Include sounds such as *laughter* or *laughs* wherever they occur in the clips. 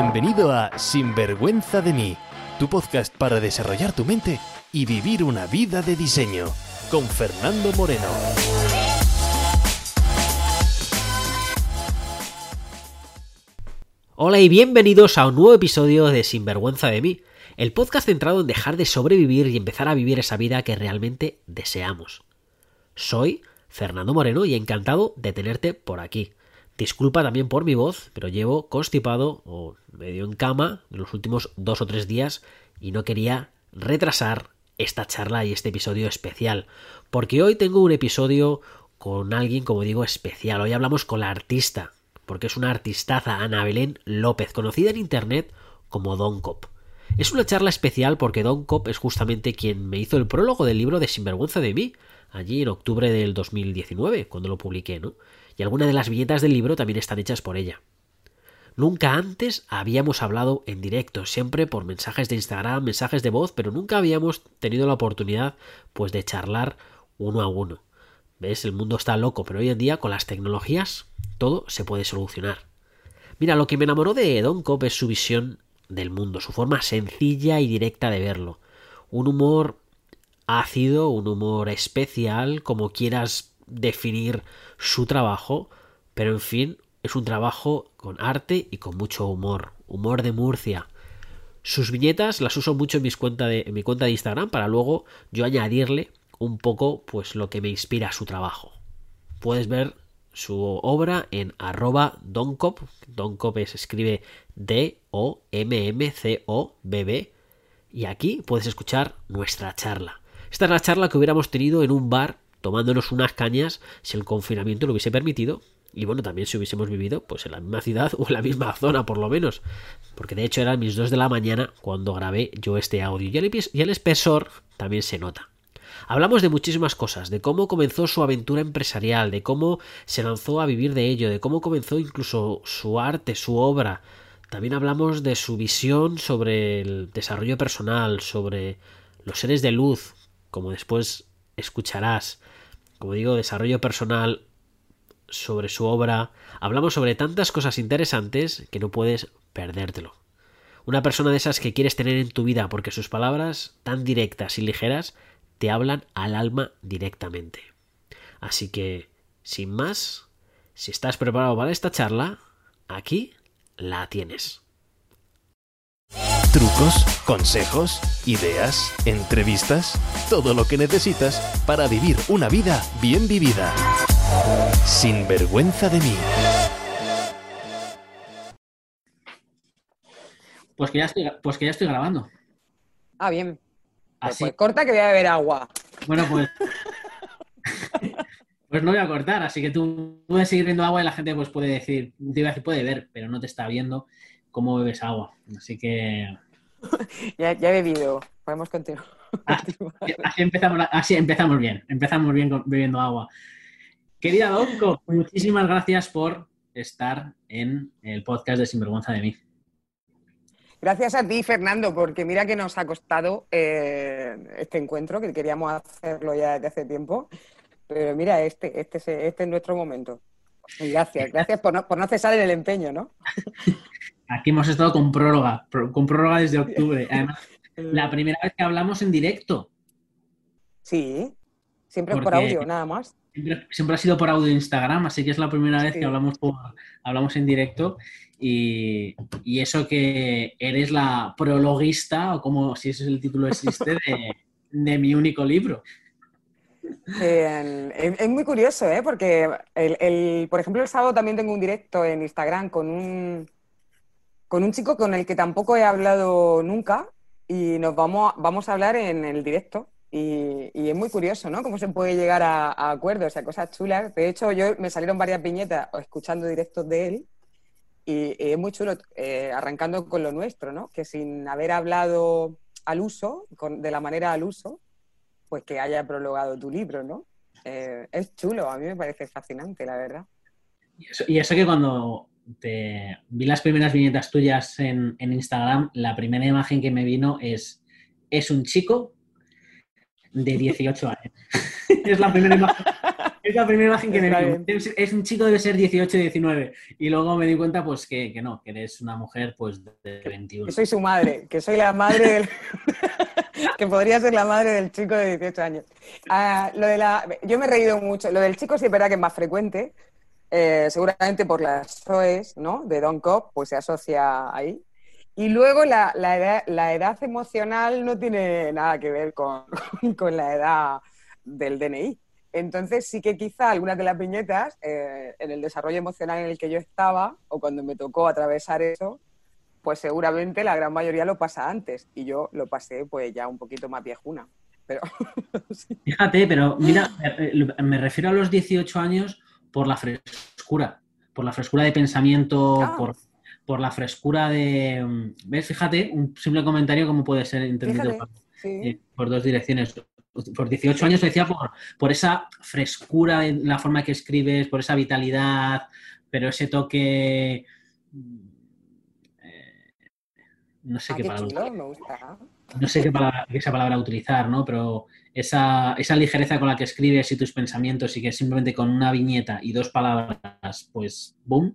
Bienvenido a Sinvergüenza de mí, tu podcast para desarrollar tu mente y vivir una vida de diseño, con Fernando Moreno. Hola y bienvenidos a un nuevo episodio de Sinvergüenza de mí, el podcast centrado en dejar de sobrevivir y empezar a vivir esa vida que realmente deseamos. Soy Fernando Moreno y encantado de tenerte por aquí. Disculpa también por mi voz, pero llevo constipado o medio en cama en los últimos dos o tres días y no quería retrasar esta charla y este episodio especial, porque hoy tengo un episodio con alguien, como digo, especial. Hoy hablamos con la artista, porque es una artistaza, Ana Belén López, conocida en internet como Don Cop. Es una charla especial porque Don Cop es justamente quien me hizo el prólogo del libro de Sinvergüenza de mí, allí en octubre del 2019, cuando lo publiqué, ¿no? Y algunas de las viñetas del libro también están hechas por ella. Nunca antes habíamos hablado en directo, siempre por mensajes de Instagram, mensajes de voz, pero nunca habíamos tenido la oportunidad pues de charlar uno a uno. ¿Ves? El mundo está loco, pero hoy en día con las tecnologías todo se puede solucionar. Mira, lo que me enamoró de Don Cop es su visión del mundo, su forma sencilla y directa de verlo. Un humor ácido, un humor especial, como quieras definir su trabajo, pero en fin, es un trabajo con arte y con mucho humor, humor de Murcia. Sus viñetas las uso mucho en, cuenta de, en mi cuenta de Instagram para luego yo añadirle un poco pues lo que me inspira su trabajo. Puedes ver su obra en arroba doncop, doncop se escribe D-O-M-M-C-O-B-B y aquí puedes escuchar nuestra charla. Esta es la charla que hubiéramos tenido en un bar tomándonos unas cañas si el confinamiento lo hubiese permitido y bueno, también si hubiésemos vivido pues en la misma ciudad *laughs* o en la misma zona por lo menos, porque de hecho eran mis dos de la mañana cuando grabé yo este audio y el, y el espesor también se nota. Hablamos de muchísimas cosas, de cómo comenzó su aventura empresarial, de cómo se lanzó a vivir de ello, de cómo comenzó incluso su arte, su obra. También hablamos de su visión sobre el desarrollo personal, sobre los seres de luz, como después escucharás, como digo, desarrollo personal sobre su obra. Hablamos sobre tantas cosas interesantes que no puedes perdértelo. Una persona de esas que quieres tener en tu vida porque sus palabras, tan directas y ligeras, te hablan al alma directamente. Así que, sin más, si estás preparado para esta charla, aquí la tienes. Trucos, consejos, ideas, entrevistas, todo lo que necesitas para vivir una vida bien vivida. Sin vergüenza de mí. Pues que ya estoy, pues que ya estoy grabando. Ah, bien. Así. Pues corta que voy a beber agua. Bueno, pues. *laughs* pues no voy a cortar, así que tú puedes seguir viendo agua y la gente pues puede decir, te iba a decir, puede ver, pero no te está viendo cómo bebes agua. Así que. *laughs* ya, ya he bebido. Podemos continuar. Ah, así, empezamos, así empezamos bien. Empezamos bien con, bebiendo agua. Querida Donco, muchísimas gracias por estar en el podcast de Sinvergüenza de mí. Gracias a ti, Fernando, porque mira que nos ha costado eh, este encuentro, que queríamos hacerlo ya desde hace tiempo. Pero mira, este, este, es, este es nuestro momento. Gracias, gracias por no, por no cesar en el empeño, ¿no? *laughs* Aquí hemos estado con prórroga, con prórroga desde octubre. Además, *laughs* la primera vez que hablamos en directo. Sí, siempre por audio, nada más. Siempre, ha sido por audio Instagram, así que es la primera vez que hablamos, hablamos en directo. Y, eso que eres la prologuista, o como si ese es el título existe, *laughs* de, mi único libro. es, muy curioso, ¿eh? porque, el, por ejemplo, el sábado también tengo un directo en Instagram con un, con un chico con el que tampoco he hablado nunca y nos vamos, vamos a hablar en el directo. Y, es muy curioso, ¿no? Cómo se puede llegar a, acuerdos, a cosas chulas. De hecho, yo me salieron varias viñetas escuchando directos de él y, es muy chulo, eh, arrancando con lo nuestro, ¿no? Que sin haber hablado al uso, de la manera al uso, pues que haya prologado tu libro, ¿no? Eh, es chulo, a mí me parece fascinante, la verdad. y eso que cuando te, vi las primeras viñetas tuyas en, Instagram, la primera imagen que me vino es, es un chico de *laughs* 18 años. *laughs* es, la primera imagen, Es la primera imagen que me vi. Es un chico debe ser 18, 19. Y luego me di cuenta, pues, que, que no, que eres una mujer, pues, de 21. Que soy su madre, que soy la madre del... *laughs* que podría ser la madre del chico de 18 años. Ah, lo de la... Yo me he reído mucho. Lo del chico sí es verdad que es más frecuente. Eh, seguramente por las SOEs, ¿no? De Don Cop, pues se asocia ahí. Y luego la, edad, emocional no tiene nada que ver con, *laughs* la edad del DNI. Entonces sí que quizá algunas de las viñetas, eh, en el desarrollo emocional en el que yo estaba, o cuando me tocó atravesar eso, pues seguramente la gran mayoría lo pasa antes. Y yo lo pasé pues ya un poquito más viejuna. Pero, *laughs* Fíjate, pero mira, me refiero a los 18 años por la frescura, por la frescura de pensamiento, ah. por por la frescura de... Mm, ¿Ves? Fíjate, un simple comentario como puede ser entendido eh, por, dos direcciones. Por 18 años decía por, por esa frescura en la forma que escribes, por esa vitalidad, pero ese toque... Mm, eh, no sé ah, qué, palabra. No sé qué palabra, esa palabra utilizar, ¿no? Pero esa, esa, ligereza con la que escribes y tus pensamientos y que simplemente con una viñeta y dos palabras, pues, boom,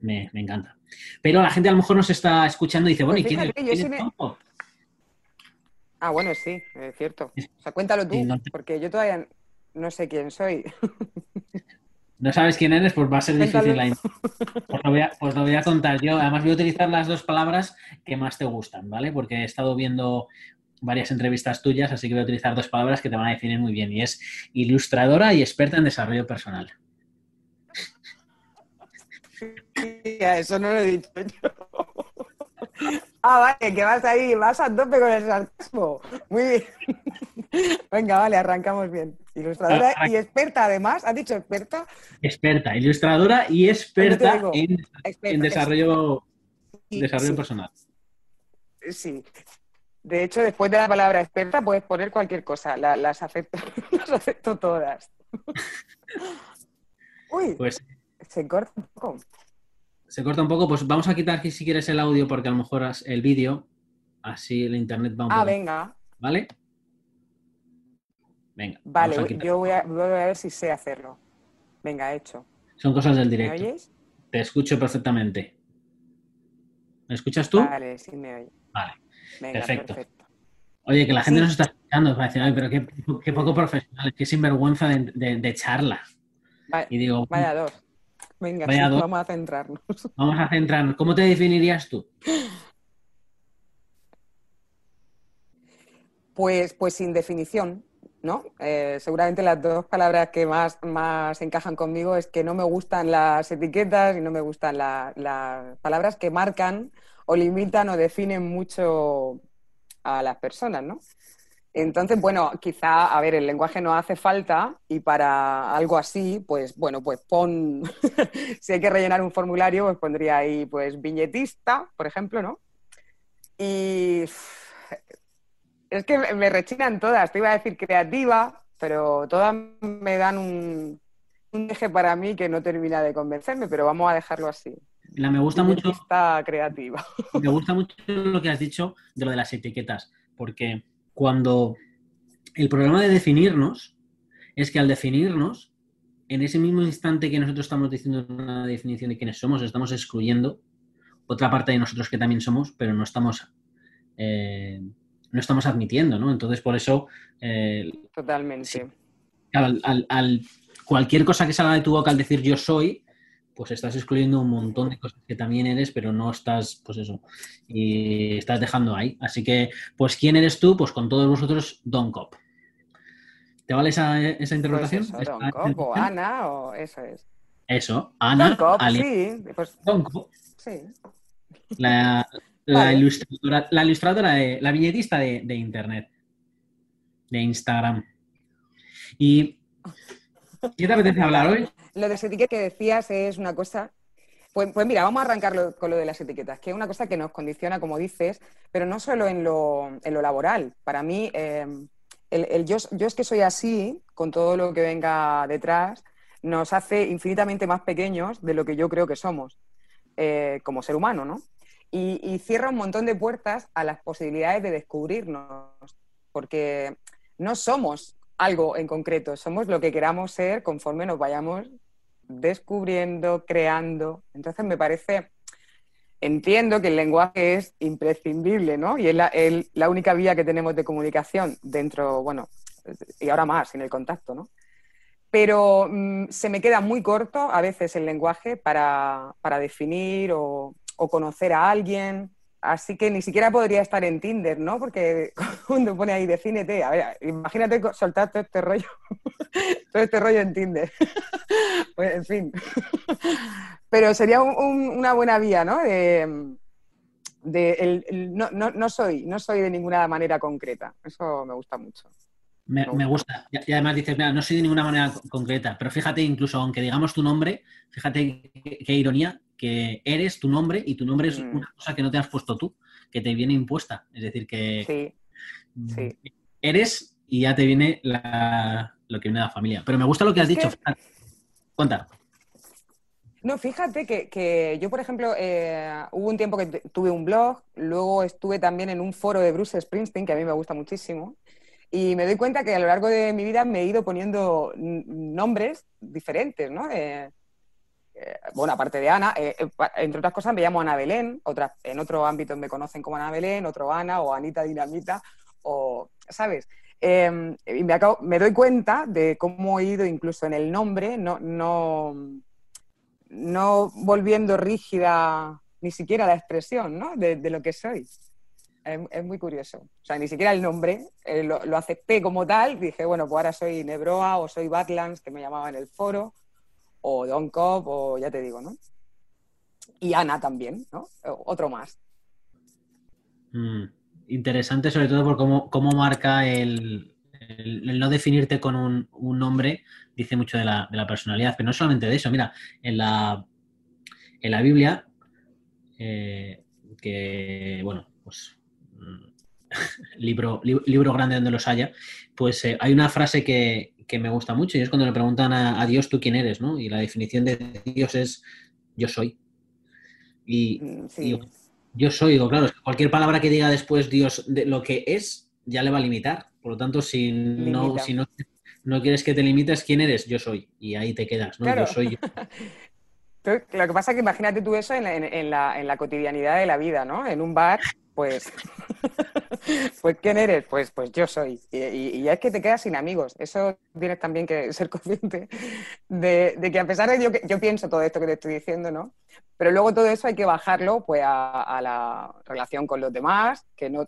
me, me encanta. Pero la gente a lo mejor nos está escuchando y dice, bueno, ¿y quién, es, Ah, bueno, sí, es cierto. O sea, cuéntalo tú, porque yo todavía no sé quién soy. No sabes quién eres, pues va a ser difícil la pues lo, voy a, pues lo voy a contar yo. Además voy a utilizar las dos palabras que más te gustan, ¿vale? Porque he estado viendo varias entrevistas tuyas, así que voy a utilizar dos palabras que te van a definir muy bien. Y es ilustradora y experta en desarrollo personal *laughs* eso no lo he dicho yo. Ah, vale, que vas ahí, vas a tope con el sarcasmo. Muy bien. *laughs* Venga, vale, arrancamos bien. Ilustradora y experta, además. ¿Has dicho experta? Experta, ilustradora y experta, en, desarrollo, desarrollo personal. Sí. De hecho, después de la palabra experta puedes poner cualquier cosa. las, acepto, *laughs* las acepto todas. *laughs* Uy, pues, se corta un poco se corta un poco, pues vamos a quitar aquí si quieres el audio porque a lo mejor el vídeo, así el internet va un poco. Ah, venga. ¿Vale? Venga. Vale, yo voy a, ver si sé hacerlo. Venga, hecho. Son cosas del directo. ¿Me oyes? Te escucho perfectamente. ¿Me escuchas tú? Vale, sí me oye. Vale. perfecto. Oye, que la gente nos está escuchando, va a decir, ay, pero qué, poco profesional, qué sinvergüenza de, charla. y digo, vaya dos. Venga, *laughs* vamos a centrarnos. Vamos a centrarnos. ¿Cómo te definirías tú? Pues, pues sin definición, ¿no? Eh, seguramente las dos palabras que más, más encajan conmigo es que no me gustan las etiquetas y no me gustan las palabras que marcan o limitan o definen mucho a las personas, ¿no? Entonces, bueno, quizá, a ver, el lenguaje no hace falta y para algo así, pues bueno, pues pon, *laughs* si hay que rellenar un formulario, pues pondría ahí, pues, viñetista, por ejemplo, ¿no? Y es que me rechinan todas, te iba a decir creativa, pero todas me dan un, un eje para mí que no termina de convencerme, pero vamos a dejarlo así. La me gusta mucho. Está creativa. Me gusta mucho lo que has dicho de lo de las etiquetas, porque cuando el problema de definirnos es que al definirnos, en ese mismo instante que nosotros estamos diciendo una definición de quiénes somos, estamos excluyendo otra parte de nosotros que también somos, pero no estamos, eh, no estamos admitiendo, ¿no? Entonces, por eso... Eh, Totalmente. al, cualquier cosa que salga de tu boca al decir yo soy, pues estás excluyendo un montón de cosas que también eres, pero no estás, pues eso, y estás dejando ahí. Así que, pues, ¿quién eres tú? Pues con todos vosotros, Don Cop. ¿Te vale esa, esa? Pues Don Cop o Ana, o eso es. Eso, Ana. Don Cop, sí. Pues, Don Cop. Sí. La, ilustradora, la ilustradora de, la viñetista de, de Internet, de Instagram. ¿Y qué te apetece hablar hoy? *laughs* lo de las etiquetas que decías es una cosa. Pues, pues, mira, vamos a arrancar con lo de las etiquetas, que es una cosa que nos condiciona, como dices, pero no solo en lo, laboral. Para mí, el, yo, es que soy así, con todo lo que venga detrás, nos hace infinitamente más pequeños de lo que yo creo que somos eh, como ser humano, ¿no? Y, cierra un montón de puertas a las posibilidades de descubrirnos, porque no somos algo en concreto, somos lo que queramos ser conforme nos vayamos descubriendo, creando. Entonces me parece, entiendo que el lenguaje es imprescindible, ¿no? Y es la, la única vía que tenemos de comunicación dentro, bueno, y ahora más, sin el contacto, ¿no? Pero mm, se me queda muy corto a veces el lenguaje para, para definir o, o conocer a alguien Así que ni siquiera podría estar en Tinder, ¿no? Porque *laughs* cuando pone ahí, defínete, a ver, imagínate soltar todo este rollo, *laughs* todo este rollo en Tinder. *laughs* pues, en fin. Pero sería una buena vía, ¿no? De, no, soy, no soy de ninguna manera concreta. Eso me gusta mucho. Me, gusta. Y además dices, mira, no soy de ninguna manera concreta, pero fíjate, incluso aunque digamos tu nombre, fíjate qué ironía, que eres tu nombre y tu nombre es mm. una cosa que no te has puesto tú, que te viene impuesta. Es decir, que mm, eres y ya te viene lo que viene de la familia. Pero me gusta lo que has dicho. Cuenta. No, fíjate que, yo, por ejemplo, eh, hubo un tiempo que tuve un blog, luego estuve también en un foro de Bruce Springsteen, que a mí me gusta muchísimo, y me doy cuenta que a lo largo de mi vida me he ido poniendo nombres diferentes, ¿no? Eh, bueno, aparte de Ana, eh, eh, entre otras cosas me llamo Ana Belén, otras, en otro ámbito me conocen como Ana Belén, otro Ana o Anita Dinamita, o, ¿sabes? Em, y me, doy cuenta de cómo he ido incluso en el nombre, no, no, no volviendo rígida ni siquiera la expresión ¿no? de, lo que soy. Es, muy curioso. O sea, ni siquiera el nombre lo, lo, acepté como tal. Dije, bueno, pues ahora soy Nebroa o soy Badlands, que me llamaba en el foro o Don Cop, o ya te digo, ¿no? Y Ana también, ¿no? Otro más. Mm, interesante sobre todo por cómo, marca el, no definirte con un, nombre, dice mucho de la, personalidad, pero no solamente de eso, mira, en la, en la Biblia, eh, que, bueno, pues mm, *laughs* libro, libro grande donde los haya, pues eh, hay una frase que, que me gusta mucho y es cuando le preguntan a, Dios tú quién eres, ¿no? Y la definición de Dios es yo soy. Y, mm, yo soy, digo, claro, cualquier palabra que diga después Dios de lo que es, ya le va a limitar. Por lo tanto, si no, si no, no quieres que te limites, ¿quién eres? Yo soy. Y ahí te quedas, ¿no? Yo soy *laughs* Lo que pasa es que imagínate tú eso en la, en, la, en la cotidianidad de la vida, ¿no? En un bar, pues *laughs* pues ¿quién eres? Pues, pues yo soy. Y, es que te quedas sin amigos. Eso tienes también que *laughs* ser consciente de, que a pesar de yo, yo pienso todo esto que te estoy diciendo, ¿no? Pero luego todo eso hay que bajarlo pues a, la relación con los demás, que no,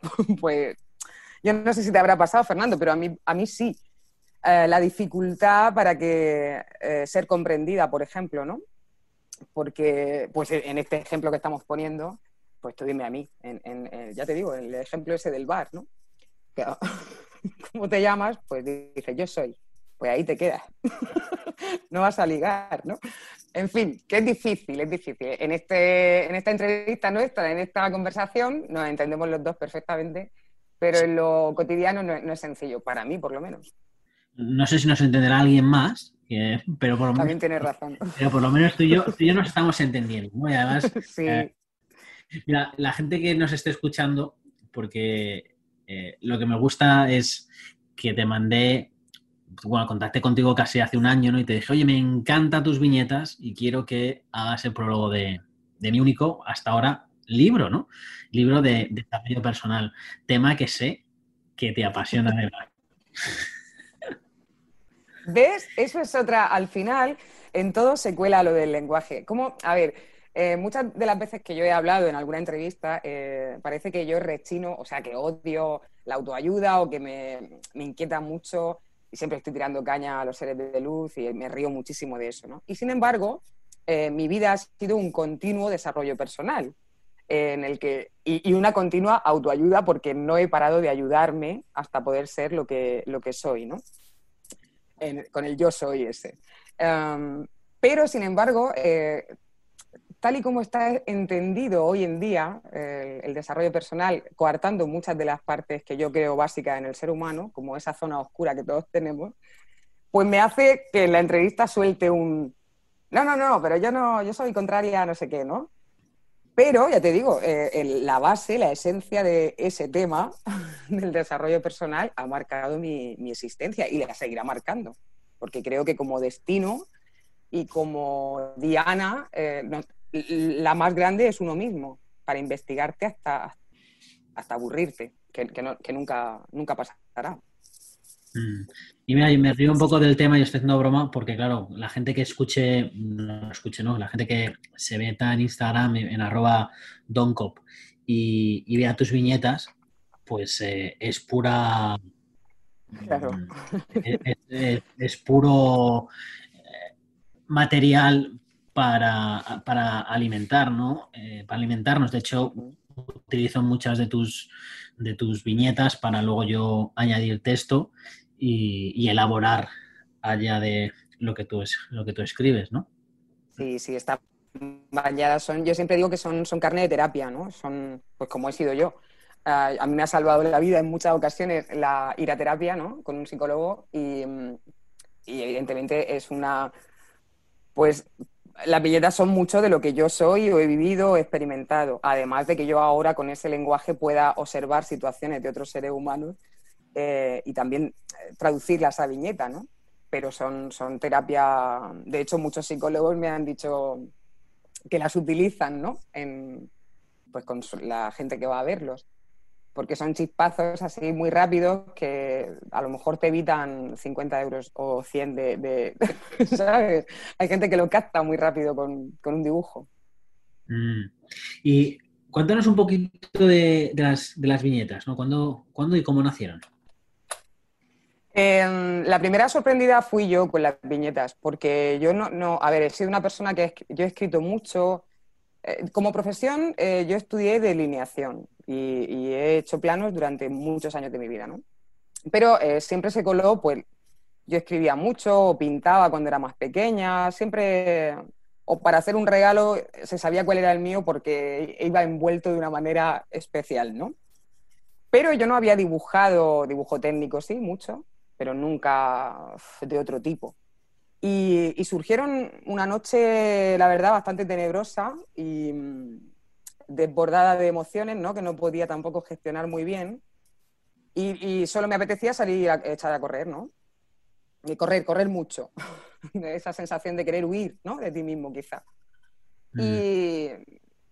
*laughs* pues, yo no sé si te habrá pasado, Fernando, pero a mí, a mí sí. Eh, la dificultad para que eh, ser comprendida, por ejemplo, ¿no? Porque, pues en este ejemplo que estamos poniendo, pues tú dime a mí, en, ya te digo, el ejemplo ese del bar, ¿no? *laughs* ¿Cómo te llamas? Pues dice, yo soy. Pues ahí te quedas. *laughs* no vas a ligar, ¿no? En fin, que es difícil, es difícil. En, este, en esta entrevista nuestra, en esta conversación, nos entendemos los dos perfectamente, pero en lo cotidiano no, es sencillo, para mí por lo menos. No sé si nos entenderá alguien más, pero por lo También tienes razón. Pero por lo menos tú y yo, tú y yo nos estamos entendiendo. Y además, *laughs* sí. Eh, Mira, la gente que nos esté escuchando, porque eh, lo que me gusta es que te mandé, bueno, contacté contigo casi hace un año, ¿no? Y te dije, oye, me encantan tus viñetas y quiero que hagas el prólogo de, mi único, hasta ahora, libro, ¿no? Libro de desarrollo personal. Tema que sé que te apasiona de verdad. *laughs* ¿Ves? Eso es otra, al final, en todo se cuela lo del lenguaje. ¿Cómo? A ver, eh, muchas de las veces que yo he hablado en alguna entrevista, eh, parece que yo rechino, o sea, que odio la autoayuda o que me, inquieta mucho y siempre estoy tirando caña a los seres de luz y me río muchísimo de eso, ¿no? Y sin embargo, eh, mi vida ha sido un continuo desarrollo personal en el que, y, una continua autoayuda porque no he parado de ayudarme hasta poder ser lo que, lo que soy, ¿no? Con el yo soy ese. Em, pero, sin embargo, tal y como está entendido hoy en día el desarrollo personal, coartando muchas de las partes que yo creo básicas en el ser humano, como esa zona oscura que todos tenemos, pues me hace que en la entrevista suelte un no, no, no, pero yo no, yo soy contraria a no sé qué, ¿no? Pero, ya te digo, eh, la base, la esencia de ese tema *laughs* del desarrollo personal ha marcado mi, existencia y la seguirá marcando, porque creo que como destino y como Diana, eh, la más grande es uno mismo, para investigarte hasta, hasta aburrirte, que, que nunca, nunca pasará. Y mira, me río un poco del tema y estoy haciendo broma porque, claro, la gente que escuche, no escuche, no, la gente que se meta en Instagram en, arroba doncop y, vea tus viñetas, pues eh, es pura... Claro. Mm, es, puro eh, material para, alimentar, ¿no? Eh, para alimentarnos. De hecho, utilizo muchas de tus, de tus viñetas para luego yo añadir texto y, elaborar allá de lo que tú, es, lo que tú escribes, ¿no? Sí, sí, está bañadas son, yo siempre digo que son, son carne de terapia, ¿no? Son, pues como he sido yo. a mí me ha salvado la vida en muchas ocasiones la ir a terapia, ¿no? Con un psicólogo y, y evidentemente es una, pues las billetas son mucho de lo que yo soy o he vivido o he experimentado, además de que yo ahora con ese lenguaje pueda observar situaciones de otros seres humanos eh, y también eh, traducirlas a viñeta, ¿no? Pero son, son terapia, de hecho muchos psicólogos me han dicho que las utilizan, ¿no? En, pues con la gente que va a verlos, porque son chispazos así muy rápidos que a lo mejor te evitan 50 euros o 100 de, *laughs* ¿sabes? Hay gente que lo capta muy rápido con, un dibujo. Mm. Y cuéntanos un poquito de, las, viñetas, ¿no? ¿Cuándo, ¿Cuándo y cómo nacieron? Em, la primera sorprendida fui yo con las viñetas, porque yo no, no, a ver, he sido una persona que yo he escrito mucho. Eh, como profesión, eh, yo estudié delineación y, he hecho planos durante muchos años de mi vida, ¿no? Pero eh, siempre se coló, pues yo escribía mucho, pintaba cuando era más pequeña, siempre, o para hacer un regalo se sabía cuál era el mío porque iba envuelto de una manera especial, ¿no? Pero yo no había dibujado, dibujo técnico, sí, mucho, pero nunca de otro tipo. Y, surgieron una noche, la verdad, bastante tenebrosa y mm, desbordada de emociones, ¿no? que no podía tampoco gestionar muy bien. Y, solo me apetecía salir a echar a correr, ¿no? Y correr, correr mucho. *laughs* Esa sensación de querer huir, ¿no? De ti mismo, quizá. Mm. Y,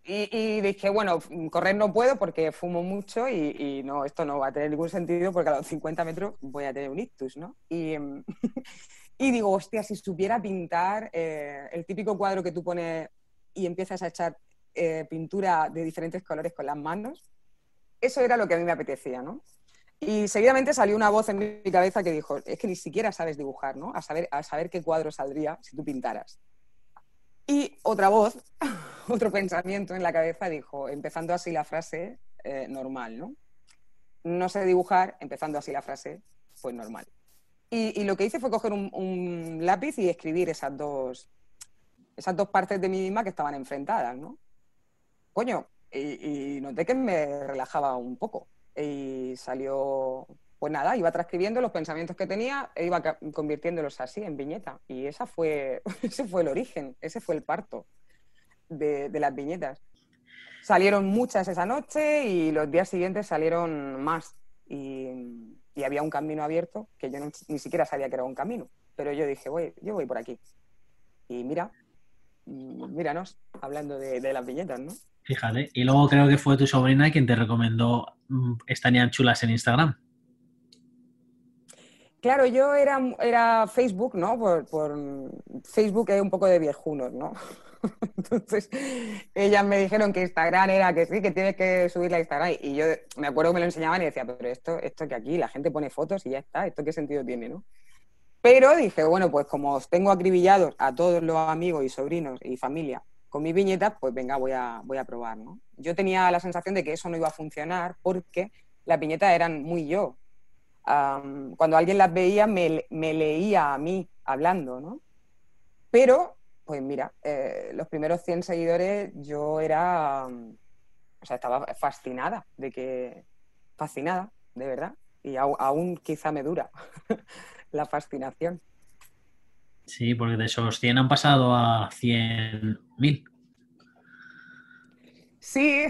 y, dije, bueno, correr no puedo porque fumo mucho y, no, esto no va a tener ningún sentido porque a los 50 metros voy a tener un ictus, ¿no? Y, *laughs* y digo, hostia, si supiera pintar eh, el típico cuadro que tú pones y empiezas a echar eh, pintura de diferentes colores con las manos, eso era lo que a mí me apetecía, ¿no? Y seguidamente salió una voz en mi cabeza que dijo, es que ni siquiera sabes dibujar, ¿no? A saber, a saber qué cuadro saldría si tú pintaras. Y otra voz, *laughs* otro pensamiento en la cabeza dijo, empezando así la frase, eh, normal, ¿no? No sé dibujar, empezando así la frase, pues normal. Y, lo que hice fue coger un, lápiz y escribir esas dos, esas dos partes de mí misma que estaban enfrentadas, ¿no? Coño, y, y noté que me relajaba un poco. Y salió, pues nada, iba transcribiendo los pensamientos que tenía e iba convirtiéndolos así en viñeta. Y esa fue, *laughs* ese fue el origen, ese fue el parto de, las viñetas. Salieron muchas esa noche y los días siguientes salieron más. Y, había un camino abierto que yo ni siquiera sabía que era un camino. Pero yo dije, voy, yo voy por aquí. Y mira, míranos, hablando de, de las viñetas, ¿no? Fíjate. Y luego creo que fue tu sobrina quien te recomendó mm, Estarían chulas en Instagram. Claro, yo era, era Facebook, ¿no? Por, Facebook es un poco de viejunos, ¿no? *laughs* Entonces, ellas me dijeron que Instagram era que sí, que tienes que subirla a Instagram. Y yo me acuerdo que me lo enseñaban y decía, pero esto, esto que aquí la gente pone fotos y ya está, ¿esto qué sentido tiene, no? Pero dije, bueno, pues como os tengo acribillados a todos los amigos y sobrinos y familia con mis viñetas, pues venga, voy a, voy a probar, ¿no? Yo tenía la sensación de que eso no iba a funcionar porque las viñetas eran muy yo cuando alguien las veía me, leía a mí hablando, ¿no? Pero, pues mira, eh, los primeros 100 seguidores yo era, o sea, estaba fascinada de que, fascinada, de verdad, y aún quizá me dura *laughs* la fascinación. Sí, porque de esos 100 han pasado a 100.000. Sí,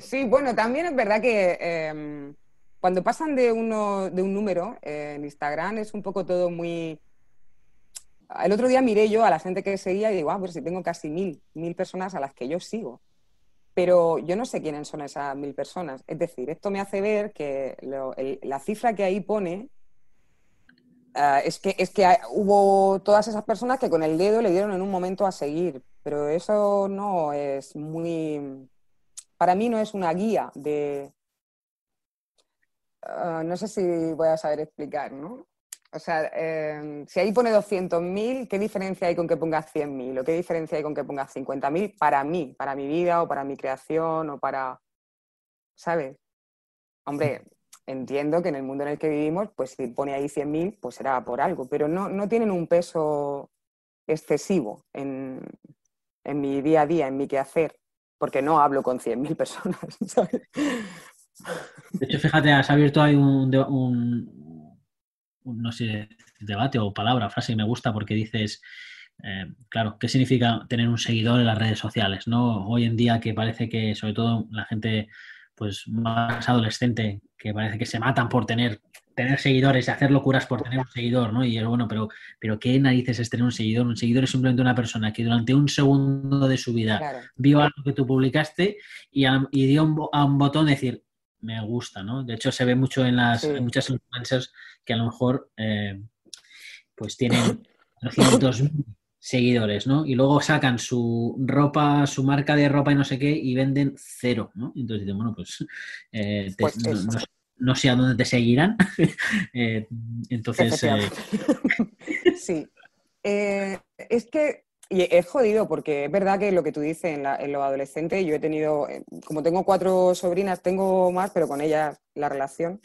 sí, bueno, también es verdad que... Em, cuando pasan de, uno, de un número eh, en Instagram es un poco todo muy... El otro día miré yo a la gente que seguía y digo, ah, pues si tengo casi mil, mil personas a las que yo sigo. Pero yo no sé quiénes son esas mil personas. Es decir, esto me hace ver que la cifra que ahí pone eh, es que, es que hubo todas esas personas que con el dedo le dieron en un momento a seguir, pero eso no es muy, para mí no es una guía de, Ah, no sé si voy a saber explicar, ¿no? O sea, em, si ahí pone 200.000, ¿qué diferencia hay con que ponga 100.000? ¿O qué diferencia hay con que ponga 50.000 para mí, para mi vida o para mi creación o para... ¿Sabes? Hombre, entiendo que en el mundo en el que vivimos, pues si pone ahí 100.000, pues será por algo, pero no, no tienen un peso excesivo en, en mi día a día, en mi quehacer, porque no hablo con 100.000 personas, *laughs* ¿sabes? De hecho, fíjate, has abierto ahí un, un, no sé, debate o palabra, frase que me gusta porque dices, eh, claro, ¿qué significa tener un seguidor en las redes sociales? ¿no? Hoy en día que parece que, sobre todo la gente pues más adolescente, que parece que se matan por tener, tener seguidores y hacer locuras por tener un seguidor, ¿no? Y bueno, pero, pero ¿qué narices es tener un seguidor? Un seguidor es simplemente una persona que durante un segundo de su vida vio algo que tú publicaste y, y dio a un botón decir, me gusta, ¿no? De hecho, se ve mucho en las muchas influencers que a lo mejor eh, pues tienen *laughs* 200 seguidores, ¿no? Y luego sacan su ropa, su marca de ropa y no sé qué y venden cero, ¿no? Entonces dicen, bueno, pues, eh, pues no, sé a dónde te seguirán. *laughs* Eh, entonces... *laughs* sí. es que y es jodido porque es verdad que lo que tú dices en, la, en los adolescentes, yo he tenido, eh, como tengo cuatro sobrinas, tengo más, pero con ellas la relación,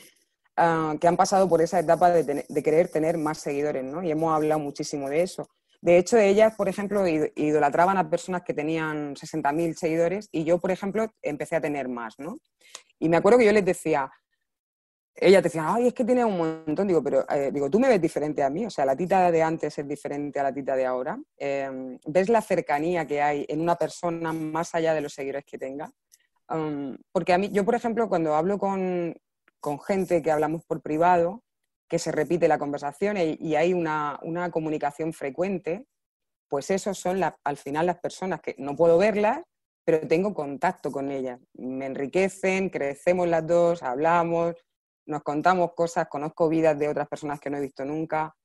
ah, que han pasado por esa etapa de, querer tener más seguidores, ¿no? Y hemos hablado muchísimo de eso. De hecho, ellas, por ejemplo, idolatraban a personas que tenían 60.000 seguidores y yo, por ejemplo, empecé a tener más, ¿no? Y me acuerdo que yo les decía, ella te decía, ay, es que tiene un montón. Digo, pero eh, digo, tú me ves diferente a mí. O sea, la tita de antes es diferente a la tita de ahora. Em, ¿Ves la cercanía que hay en una persona más allá de los seguidores que tenga? porque a mí, yo, por ejemplo, cuando hablo con, gente que hablamos por privado, que se repite la conversación y, hay una, comunicación frecuente, pues esos son al final las personas que no puedo verlas, pero tengo contacto con ellas. Me enriquecen, crecemos las dos, hablamos, nos contamos cosas, conozco vidas de otras personas que no he visto nunca,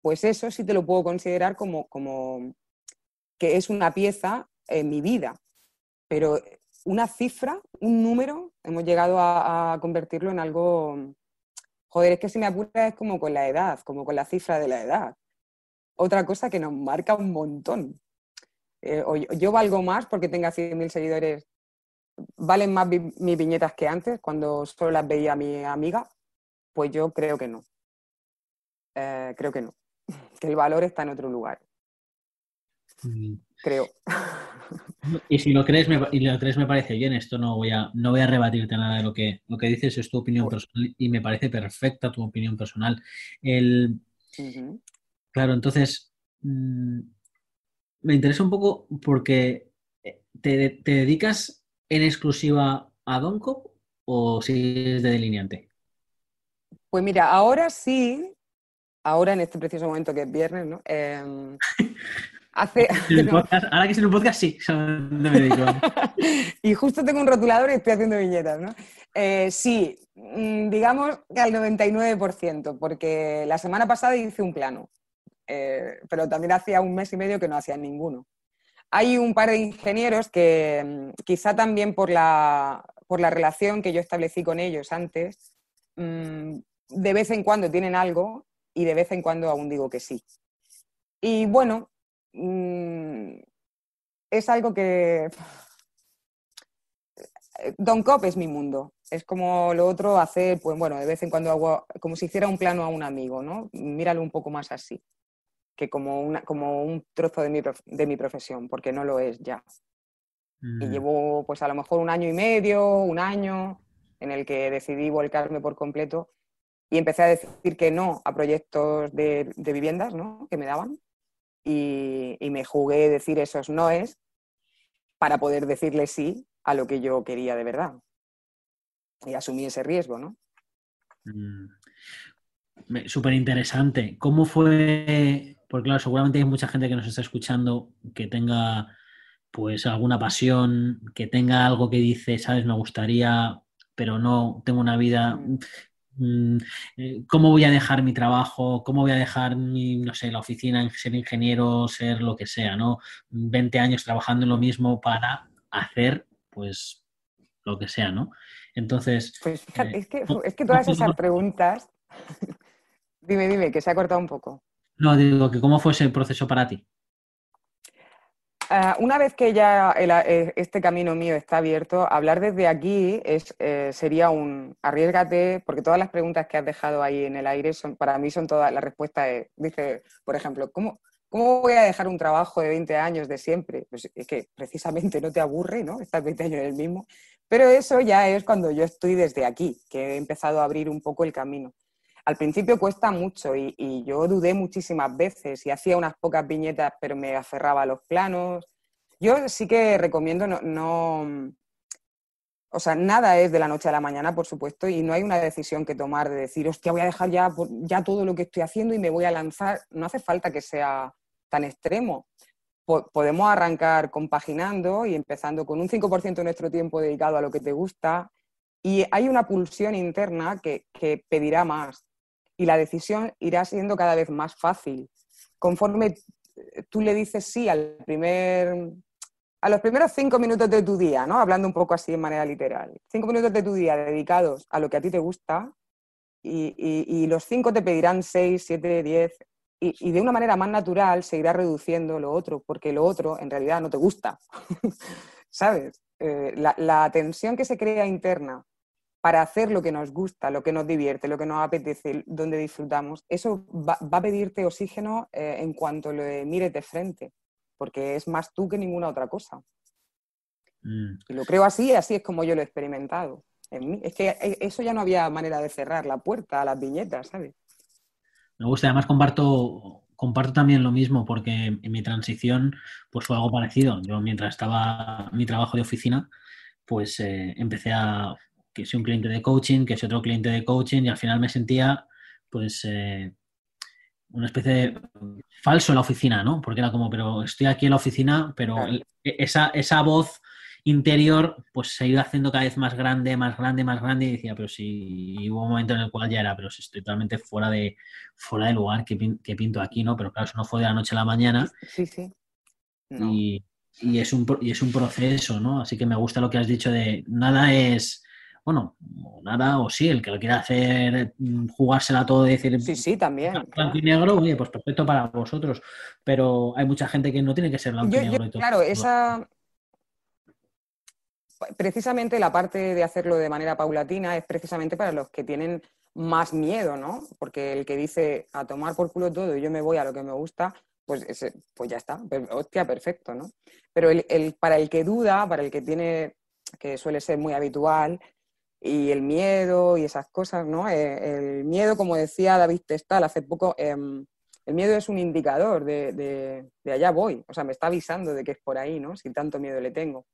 pues eso sí te lo puedo considerar como, como que es una pieza en mi vida. Pero una cifra, un número, hemos llegado a, convertirlo en algo, joder, es que si me apura es como con la edad, como con la cifra de la edad. Otra cosa que nos marca un montón. Eh, yo valgo más porque tenga 100.000 seguidores ¿Valen más mis viñetas que antes, cuando solo las veía mi amiga? Pues yo creo que no. Eh, creo que no. *laughs* Que el valor está en otro lugar. Mm. Creo. Y si lo crees, me, y lo crees, me parece bien. Esto no voy a, no voy a rebatirte nada de lo que, lo que dices, es tu opinión personal y me parece perfecta tu opinión personal. El, Claro, entonces mm, me interesa un poco porque eh, te, te dedicas en exclusiva a Doncop o si es de delineante? Pues mira, ahora sí, ahora en este preciso momento que es viernes, ¿no? Em, *laughs* hace, *laughs* ahora que es en un podcast, sí. *laughs* y justo tengo un rotulador y estoy haciendo viñetas, ¿no? Eh, sí, mm, digamos que al 99%, porque la semana pasada hice un plano, eh, pero también hacía un mes y medio que no hacía ninguno. Hay un par de ingenieros que mm, quizá también por la, por la relación que yo establecí con ellos antes, mm, de vez en cuando tienen algo y de vez en cuando aún digo que sí. Y bueno, mm, es algo que... *laughs* Don Cop es mi mundo. Es como lo otro hacer, pues bueno, de vez en cuando hago como si hiciera un plano a un amigo, ¿no? Míralo un poco más así que como, una, como un trozo de mi, de mi profesión, porque no lo es ya. Y mm. llevo pues a lo mejor un año y medio, un año, en el que decidí volcarme por completo y empecé a decir que no a proyectos de, de viviendas ¿no? que me daban y, y, me jugué decir esos noes para poder decirle sí a lo que yo quería de verdad. Y asumí ese riesgo, ¿no? Mm, Súper interesante. ¿Cómo fue? Porque claro, seguramente hay mucha gente que nos está escuchando que tenga pues alguna pasión, que tenga algo que dice, sabes, me gustaría, pero no tengo una vida. Mm, eh, ¿Cómo voy a dejar mi trabajo? ¿Cómo voy a dejar mi, no sé, la oficina, ser ingeniero, ser lo que sea, ¿no? 20 años trabajando en lo mismo para hacer, pues, lo que sea, ¿no? Entonces. Pues fíjate, es, que, es que todas esas preguntas. *laughs* dime, dime, que se ha cortado un poco. No, digo que cómo fue ese proceso para ti. Ah, una vez que ya eh, este camino mío está abierto, hablar desde aquí es, eh, sería un arriesgate, porque todas las preguntas que has dejado ahí en el aire son, para mí son todas, la respuesta es, dice, por ejemplo, ¿cómo, ¿cómo voy a dejar un trabajo de 20 años de siempre? Pues es que precisamente no te aburre, ¿no? Estás 20 años en el mismo. Pero eso ya es cuando yo estoy desde aquí, que he empezado a abrir un poco el camino. Al principio cuesta mucho y, yo dudé muchísimas veces y hacía unas pocas viñetas, pero me aferraba a los planos. Yo sí que recomiendo no, o sea, nada es de la noche a la mañana, por supuesto, y no hay una decisión que tomar de decir, hostia, voy a dejar ya, ya todo lo que estoy haciendo y me voy a lanzar. No hace falta que sea tan extremo podemos arrancar compaginando y empezando con un 5% de nuestro tiempo dedicado a lo que te gusta y hay una pulsión interna que, pedirá más y la decisión irá siendo cada vez más fácil. Conforme tú le dices sí al primer, a los primeros cinco minutos de tu día, ¿no? hablando un poco así en manera literal, cinco minutos de tu día dedicados a lo que a ti te gusta y, y los cinco te pedirán seis, siete, diez, y, de una manera más natural se irá reduciendo lo otro, porque lo otro en realidad no te gusta. *laughs* ¿Sabes? Eh, la, tensión que se crea interna para hacer lo que nos gusta, lo que nos divierte, lo que nos apetece, donde disfrutamos, eso va, a pedirte oxígeno eh, en cuanto lo mires de frente, porque es más tú que ninguna otra cosa. Mm. Y lo creo así, así es como yo lo he experimentado. Es que eh, eso ya no había manera de cerrar la puerta a las viñetas, ¿sabes? Me gusta, además comparto, comparto también lo mismo porque en mi transición pues fue algo parecido. Yo mientras estaba en mi trabajo de oficina, pues eh, empecé a que soy un cliente de coaching, que soy otro cliente de coaching y al final me sentía pues eh, una especie de falso en la oficina, ¿no? Porque era como, pero estoy aquí en la oficina, pero esa, esa voz interior pues se iba haciendo cada vez más grande, más grande, más grande y decía, pero si hubo un momento en el cual ya era, pero si estoy totalmente fuera de, fuera de lugar que, pinto aquí, ¿no? Pero claro, eso no fue de la noche a la mañana. Sí, sí. Y, es un, y es un proceso, ¿no? Así que me gusta lo que has dicho de nada es, bueno, nada o sí, el que lo quiera hacer, mm, jugársela todo y decir... Sí, sí, también. Blanco y negro, oye, pues perfecto para vosotros, pero hay mucha gente que no tiene que ser blanco y negro. y todo. Claro, esa precisamente la parte de hacerlo de manera paulatina es precisamente para los que tienen más miedo, ¿no? Porque el que dice a tomar por culo todo y yo me voy a lo que me gusta, pues, pues ya está, hostia, perfecto, ¿no? Pero el, para el que duda, para el que tiene, que suele ser muy habitual, y el miedo y esas cosas, ¿no? Eh, el miedo, como decía David Testal hace poco, em, el miedo es un indicador de, de, allá voy, o sea, me está avisando de que es por ahí, ¿no? Si tanto miedo le tengo.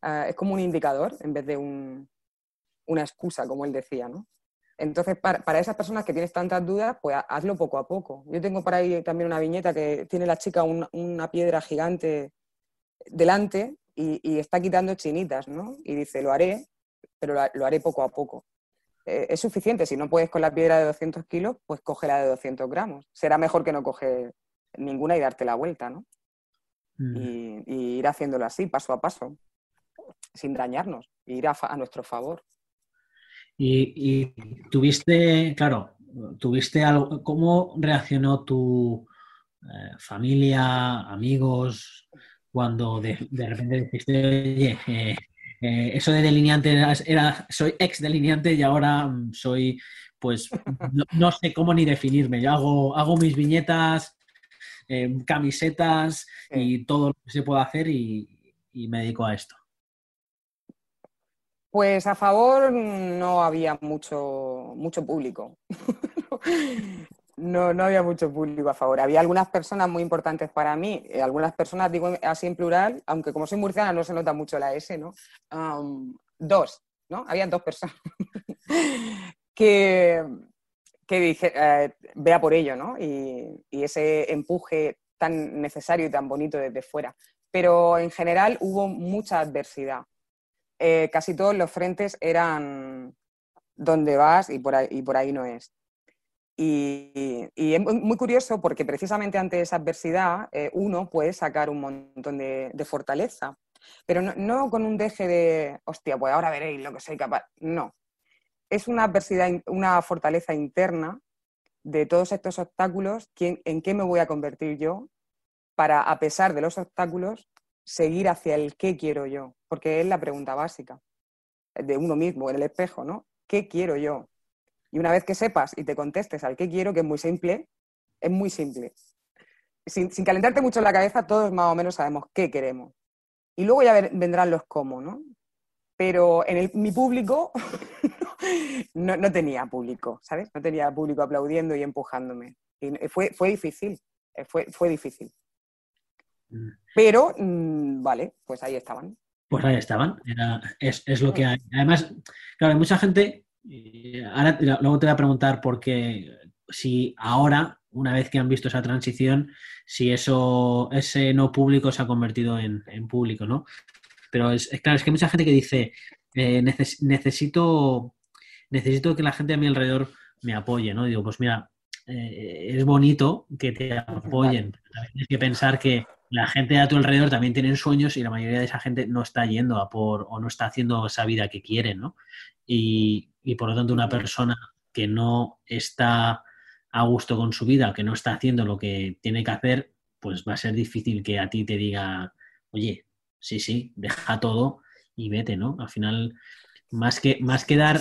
Ah, es como un indicador en vez de una excusa, como él decía, ¿no? Entonces, para, esas personas que tienes tantas dudas, pues hazlo poco a poco. Yo tengo por ahí también una viñeta que tiene la chica una piedra gigante delante y, está quitando chinitas, ¿no? Y dice, lo haré, pero lo, haré poco a poco. Eh, es suficiente. Si no puedes con la piedra de 200 kilos, pues coge la de 200 gramos. Será mejor que no coger ninguna y darte la vuelta, ¿no? Mm. y ir haciéndolo así, paso a paso sin dañarnos, ir a, nuestro favor. Y, tuviste, claro, tuviste algo, ¿cómo reaccionó tu eh, familia, amigos, cuando de, repente dijiste, oye, eh, eh, eso de delineante era, soy ex delineante y ahora mm, soy, pues, *laughs* no, sé cómo ni definirme. Yo hago, hago mis viñetas, camisetas y todo lo que se puede hacer y me dedico a esto. Pues a favor no había mucho, mucho público. No, no había mucho público a favor. Había algunas personas muy importantes para mí, eh, algunas personas, digo así en plural, aunque como soy murciana no se nota mucho la S, ¿no? dos, ¿no? Habían dos personas *laughs* que, que dije, eh, vea por ello, ¿no? Y, y, ese empuje tan necesario y tan bonito desde fuera. Pero en general hubo mucha adversidad. Eh, casi todos los frentes eran donde vas y por ahí, y por ahí no es. Y, es muy curioso porque precisamente ante esa adversidad eh, uno puede sacar un montón de, fortaleza, pero no, no, con un deje de, hostia, pues ahora veréis lo que soy capaz. No, es una adversidad, una fortaleza interna de todos estos obstáculos, en qué me voy a convertir yo para, a pesar de los obstáculos, seguir hacia el qué quiero yo, porque es la pregunta básica de uno mismo, en el espejo, ¿no? ¿Qué quiero yo? Y una vez que sepas y te contestes al qué quiero, que es muy simple, es muy simple. Sin, sin calentarte mucho la cabeza, todos más o menos sabemos qué queremos. Y luego ya vendrán los cómo, ¿no? Pero en el, mi público *laughs* no, no, tenía público, ¿sabes? No tenía público aplaudiendo y empujándome. Y fue, fue difícil, eh, fue, fue difícil. Mm. Pero, mmm, vale, pues ahí estaban. Pues ahí estaban, Era, es, es, lo que hay. Además, claro, hay mucha gente, ahora luego te voy a preguntar por qué, si ahora, una vez que han visto esa transición, si eso, ese no público se ha convertido en, en público, ¿no? Pero es, claro, es que hay mucha gente que dice, eh, neces necesito necesito que la gente a mi alrededor me apoye, ¿no? Digo, pues mira, eh, es bonito que te apoyen. Tienes que pensar que la gente a tu alrededor también tienen sueños y la mayoría de esa gente no está yendo a por o no está haciendo esa vida que quieren, ¿no? Y, y por lo tanto, una persona que no está a gusto con su vida, que no está haciendo lo que tiene que hacer, pues va a ser difícil que a ti te diga, oye, sí, sí, deja todo y vete, ¿no? Al final, más que, más que dar,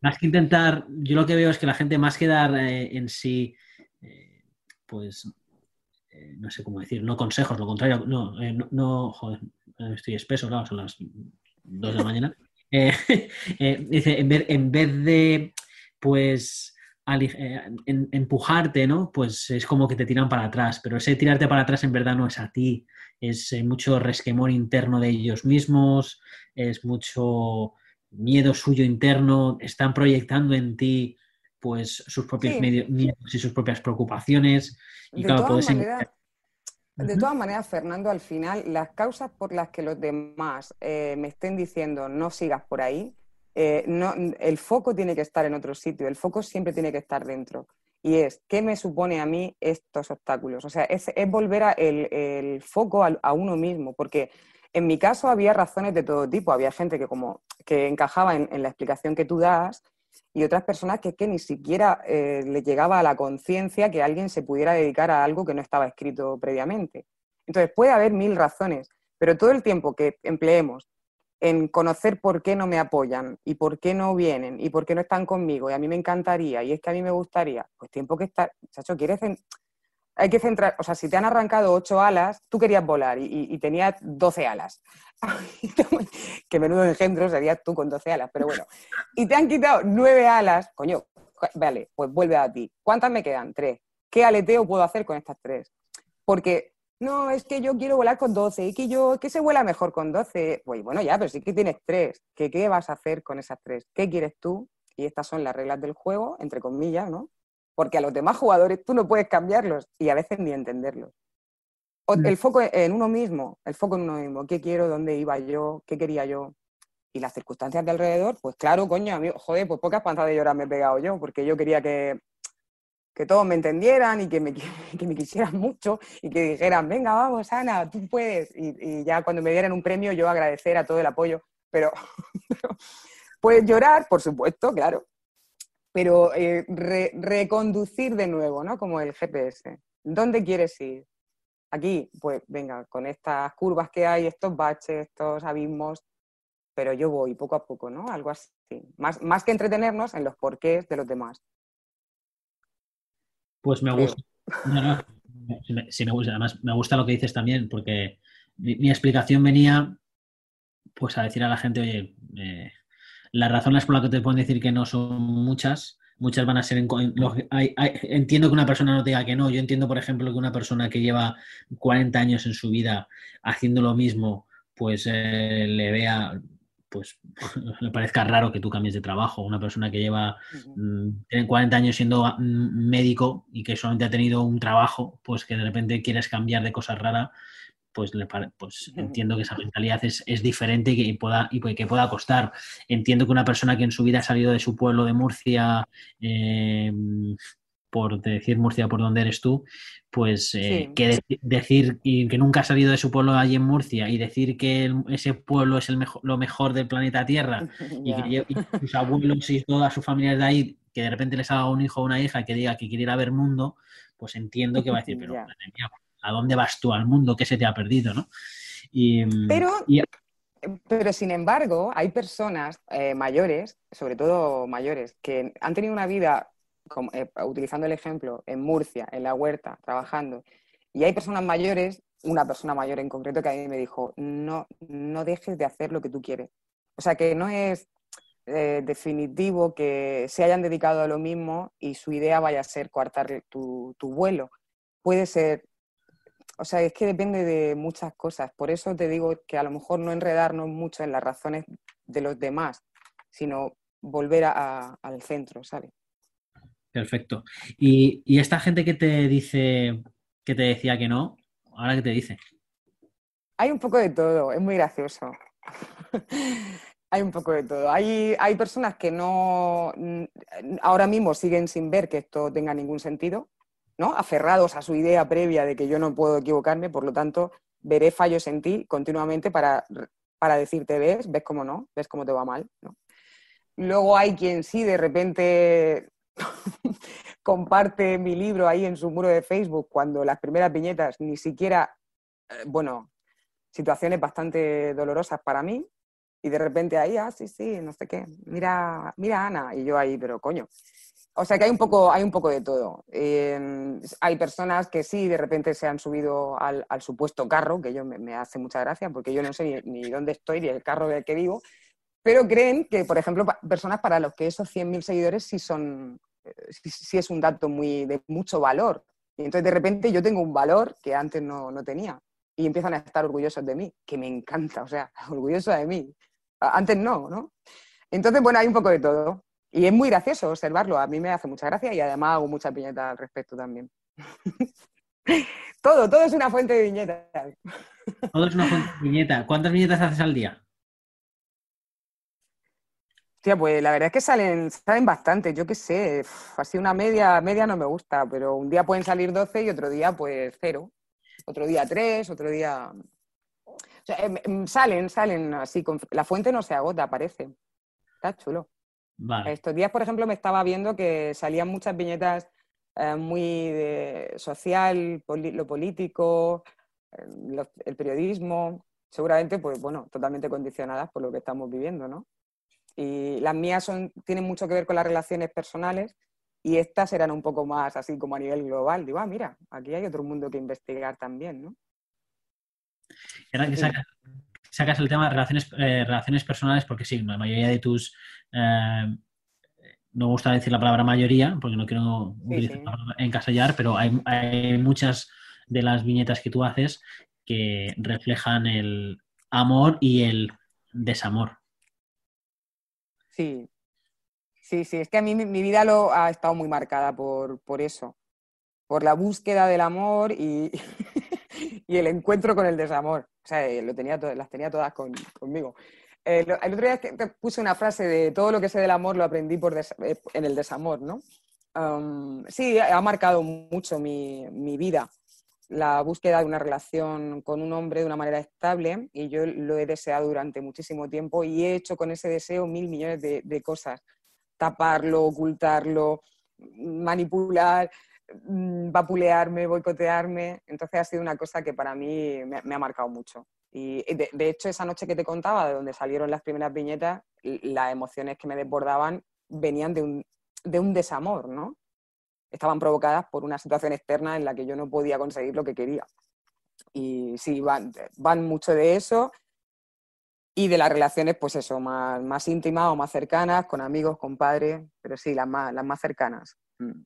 más que intentar, yo lo que veo es que la gente más que dar eh, en sí, eh, pues, eh, no sé cómo decir, no consejos, lo contrario, no, eh, no, no, joder, estoy espeso, claro, son las dos de la mañana. *laughs* *laughs* dice, en vez, en vez de, pues, empujarte, ¿no? Pues es como que te tiran para atrás, pero ese tirarte para atrás en verdad no es a ti, es mucho resquemor interno de ellos mismos, es mucho miedo suyo interno, están proyectando en ti pues sus propios sí. miedos y sus propias preocupaciones. Y de, claro, todas maneras, de todas maneras, Fernando, al final, las causas por las que los demás eh, me estén diciendo no sigas por ahí, eh, no, el foco tiene que estar en otro sitio, el foco siempre tiene que estar dentro. Y es, ¿qué me supone a mí estos obstáculos? O sea, es, es volver a el, el foco a, a uno mismo, porque en mi caso había razones de todo tipo. Había gente que como que encajaba en, en la explicación que tú das y otras personas que, que ni siquiera eh, le llegaba a la conciencia que alguien se pudiera dedicar a algo que no estaba escrito previamente. Entonces puede haber mil razones, pero todo el tiempo que empleemos en conocer por qué no me apoyan y por qué no vienen y por qué no están conmigo y a mí me encantaría y es que a mí me gustaría, pues tiempo que estar, chacho, quieres hay que centrar, o sea, si te han arrancado ocho alas, tú querías volar y, tenías doce alas. *laughs* que menudo engendro serías tú con doce alas, pero bueno. Y te han quitado nueve alas, coño, vale, pues vuelve a ti. ¿Cuántas me quedan? Tres. ¿Qué aleteo puedo hacer con estas tres? Porque, no, es que yo quiero volar con doce, y que yo, que se vuela mejor con doce. Pues bueno, ya, pero sí que tienes tres. ¿Qué, ¿Qué vas a hacer con esas tres? ¿Qué quieres tú? Y estas son las reglas del juego, entre comillas, ¿no? Porque a los demás jugadores tú no puedes cambiarlos y a veces ni entenderlos. O el foco en uno mismo, el foco en uno mismo, qué quiero, dónde iba yo, qué quería yo. Y las circunstancias de alrededor, pues claro, coño, a mí, joder, pues pocas panzadas de llorar me he pegado yo, porque yo quería que, que todos me entendieran y que me, *laughs* que me quisieran mucho y que dijeran, venga, vamos, Ana, tú puedes. Y, y ya cuando me dieran un premio, yo agradecer a todo el apoyo. Pero *laughs* puedes llorar, por supuesto, claro, pero eh, re, reconducir de nuevo, ¿no? Como el GPS. ¿Dónde quieres ir? Aquí, pues venga, con estas curvas que hay, estos baches, estos abismos, pero yo voy poco a poco, ¿no? Algo así. Más, más que entretenernos en los porqués de los demás. Pues me gusta. No, no, sí, me gusta. Además, me gusta lo que dices también, porque mi, mi explicación venía pues a decir a la gente, oye, eh, las razones por las que te pueden decir que no son muchas. Muchas van a ser... En, hay, hay, entiendo que una persona no te diga que no. Yo entiendo, por ejemplo, que una persona que lleva 40 años en su vida haciendo lo mismo, pues eh, le vea pues *laughs* le parezca raro que tú cambies de trabajo. Una persona que lleva mm, tiene 40 años siendo mm, médico y que solamente ha tenido un trabajo, pues que de repente quieres cambiar de cosa rara, pues, le pues *laughs* entiendo que esa mentalidad es, diferente y que pueda, y que pueda costar. Entiendo que una persona que en su vida ha salido de su pueblo de Murcia, eh, por decir Murcia por donde eres tú, pues eh, que decir que nunca ha salido de su pueblo allí en Murcia y decir que ese pueblo es el mejor, lo mejor del planeta Tierra *laughs* y que sus abuelos y toda su familia de ahí, que de repente les haga un hijo o una hija que diga que quiere ir a ver mundo, pues entiendo que va a decir, *laughs* pero ¿a dónde vas tú al mundo? ¿Qué se te ha perdido? ¿no? Mm, pero, pero sin embargo, hay personas eh, mayores, sobre todo mayores, que han tenido una vida eh, utilizando el ejemplo, en Murcia, en la huerta, trabajando, y hay personas mayores, una persona mayor en concreto que a mí me dijo, no, no dejes de hacer lo que tú quieres. O sea, que no es eh, definitivo que se hayan dedicado a lo mismo y su idea vaya a ser coartar tu, tu vuelo. Puede ser, o sea, es que depende de muchas cosas. Por eso te digo que a lo mejor no enredarnos mucho en las razones de los demás, sino volver al centro, ¿sabes? Perfecto. Y, esta gente que te dice, que te decía que no, ¿ahora qué te dice? Hay un poco de todo, es muy gracioso. *laughs* hay un poco de todo. Hay, hay personas que no, ahora mismo siguen sin ver que esto tenga ningún sentido, ¿no? Aferrados a su idea previa de que yo no puedo equivocarme, por lo tanto, veré fallos en ti continuamente para, para decirte, ves, ves cómo no, ves cómo te va mal. Luego hay quien sí de repente *laughs* comparte mi libro ahí en su muro de Facebook cuando las primeras viñetas ni siquiera, eh, bueno, situaciones bastante dolorosas para mí, y de repente ahí, ah, sí, sí, no sé qué, mira, mira Ana, y yo ahí, pero coño. O sea que hay un poco, hay un poco de todo. Em, hay personas que sí, de repente se han subido al, supuesto carro, que yo me, hace mucha gracia, porque yo no sé ni, ni, dónde estoy ni el carro del que vivo, pero creen que, por ejemplo, personas para los que esos 100.000 seguidores sí son, eh, sí, es un dato muy, de mucho valor. Y entonces de repente yo tengo un valor que antes no, no tenía. Y empiezan a estar orgullosos de mí, que me encanta, o sea, *laughs* orgullosa de mí. Antes no, ¿no? Entonces, bueno, hay un poco de todo. Y es muy gracioso observarlo. A mí me hace mucha gracia y además hago mucha piñeta al respecto también. *laughs* todo, todo es una fuente de viñetas. Todo es una fuente de viñetas. ¿Cuántas viñetas haces al día? pues la verdad es que salen, salen bastante, yo qué sé, así una media, media no me gusta, pero un día pueden salir 12 y otro día pues cero, otro día tres, otro día... Em, em, salen, salen así, con... la fuente no se agota, parece. Está chulo. Estos días, por ejemplo, me estaba viendo que salían muchas viñetas eh, muy de social, lo político, eh, el periodismo, seguramente, pues bueno, totalmente condicionadas por lo que estamos viviendo, ¿no? Y las mías son, tienen mucho que ver con las relaciones personales y estas eran un poco más así como a nivel global. Digo, ah, mira, aquí hay otro mundo que investigar también, ¿no? Y ahora que sacas, el tema de relaciones, eh, relaciones personales, porque sí, la mayoría de tus... Eh, no me gusta decir la palabra mayoría, porque no quiero encasellar, pero hay, hay muchas de las viñetas que tú haces que reflejan el amor y el desamor. Sí, sí, sí, es que a mí mi, vida lo ha estado muy marcada por, por eso, por la búsqueda del amor y, *laughs* y, el encuentro con el desamor. O sea, eh, lo tenía las tenía todas conmigo. El otro día te puse una frase de todo lo que sé del amor lo aprendí por eh, en el desamor, ¿no? sí, ha marcado mucho mi, mi vida la búsqueda de una relación con un hombre de una manera estable y yo lo he deseado durante muchísimo tiempo y he hecho con ese deseo mil millones de, cosas. Taparlo, ocultarlo, manipular, mm, vapulearme, boicotearme. Entonces ha sido una cosa que para mí me, ha marcado mucho. Y de, hecho esa noche que te contaba, de donde salieron las primeras viñetas, las emociones que me desbordaban venían de un, de un desamor, ¿no? estaban provocadas por una situación externa en la que yo no podía conseguir lo que quería. Y sí, van, mucho de eso y de las relaciones, pues eso, más, más íntimas o más cercanas, con amigos, con padres, pero sí, las más, las más cercanas. Mm.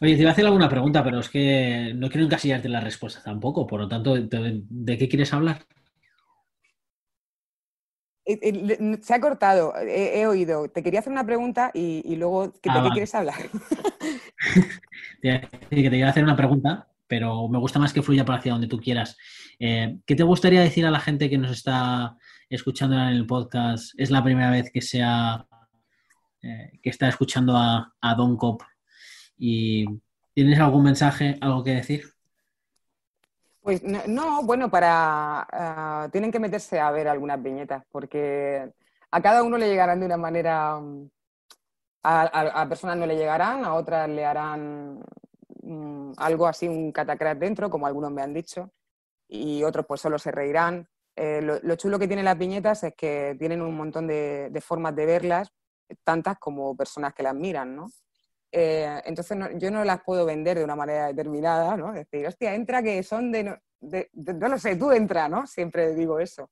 Oye, te iba a hacer alguna pregunta, pero es que no quiero encasillarte la respuesta tampoco, por lo tanto, ¿de, qué quieres hablar? Eh, eh, se ha cortado, he, oído. Te quería hacer una pregunta y, luego, ¿de ah, qué quieres hablar? *laughs* que te quería hacer una pregunta, pero me gusta más que fluya para hacia donde tú quieras. Eh, ¿Qué te gustaría decir a la gente que nos está escuchando en el podcast? Es la primera vez que sea que está escuchando a, Don Cop. ¿Y tienes algún mensaje, algo que decir? Pues no, bueno, para ah, tienen que meterse a ver algunas viñetas, porque a cada uno le llegarán de una manera, mm, a, personas no le llegarán, a otras le harán mm, algo así, un catacrat dentro, como algunos me han dicho, y otros pues solo se reirán. Eh, lo, chulo que tienen las viñetas es que tienen un montón de, formas de verlas, tantas como personas que las miran, ¿no? Eh, entonces yo no las puedo vender de una manera determinada, ¿no? Decir, hostia, entra que son de no, no lo sé, tú entra, ¿no? Siempre digo eso.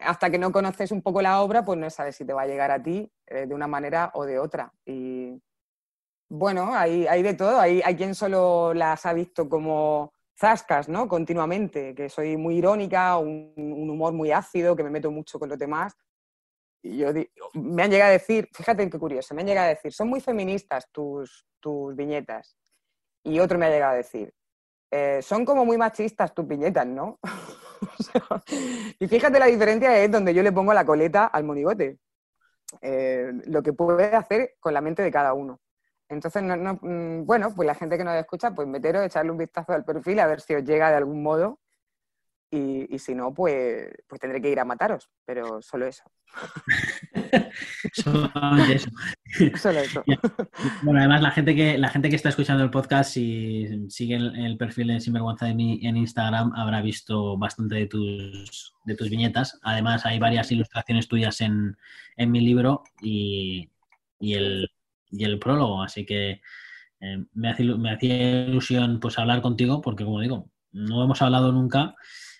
Hasta que no conoces un poco la obra, pues no sabes si te va a llegar a ti eh, de una manera o de otra. Y bueno, hay, hay de todo. Hay, hay quien solo las ha visto como zascas, ¿no? Continuamente, que soy muy irónica, un, un humor muy ácido, que me meto mucho con los demás. Yo me han llegado a decir, fíjate qué curioso, me han llegado a decir, son muy feministas tus, tus viñetas. Y otro me ha llegado a decir, eh, son como muy machistas tus viñetas, ¿no? *laughs* y fíjate la diferencia es donde yo le pongo la coleta al monigote. Eh, lo que puede hacer con la mente de cada uno. Entonces, mm, bueno, pues la gente que nos escucha, pues meteros, echarle un vistazo al perfil a ver si os llega de algún modo y, si no, pues, pues tendré que ir a mataros, pero solo eso. Solamente *laughs* eso. Solo eso. *laughs* bueno, además la gente que la gente que está escuchando el podcast y sigue el, perfil de Sinvergüenza de mí en Instagram habrá visto bastante de tus, de tus viñetas. Además hay varias ilustraciones tuyas en, mi libro y, el, prólogo, así que eh, me, me hacía ilusión pues hablar contigo porque como digo, no hemos hablado nunca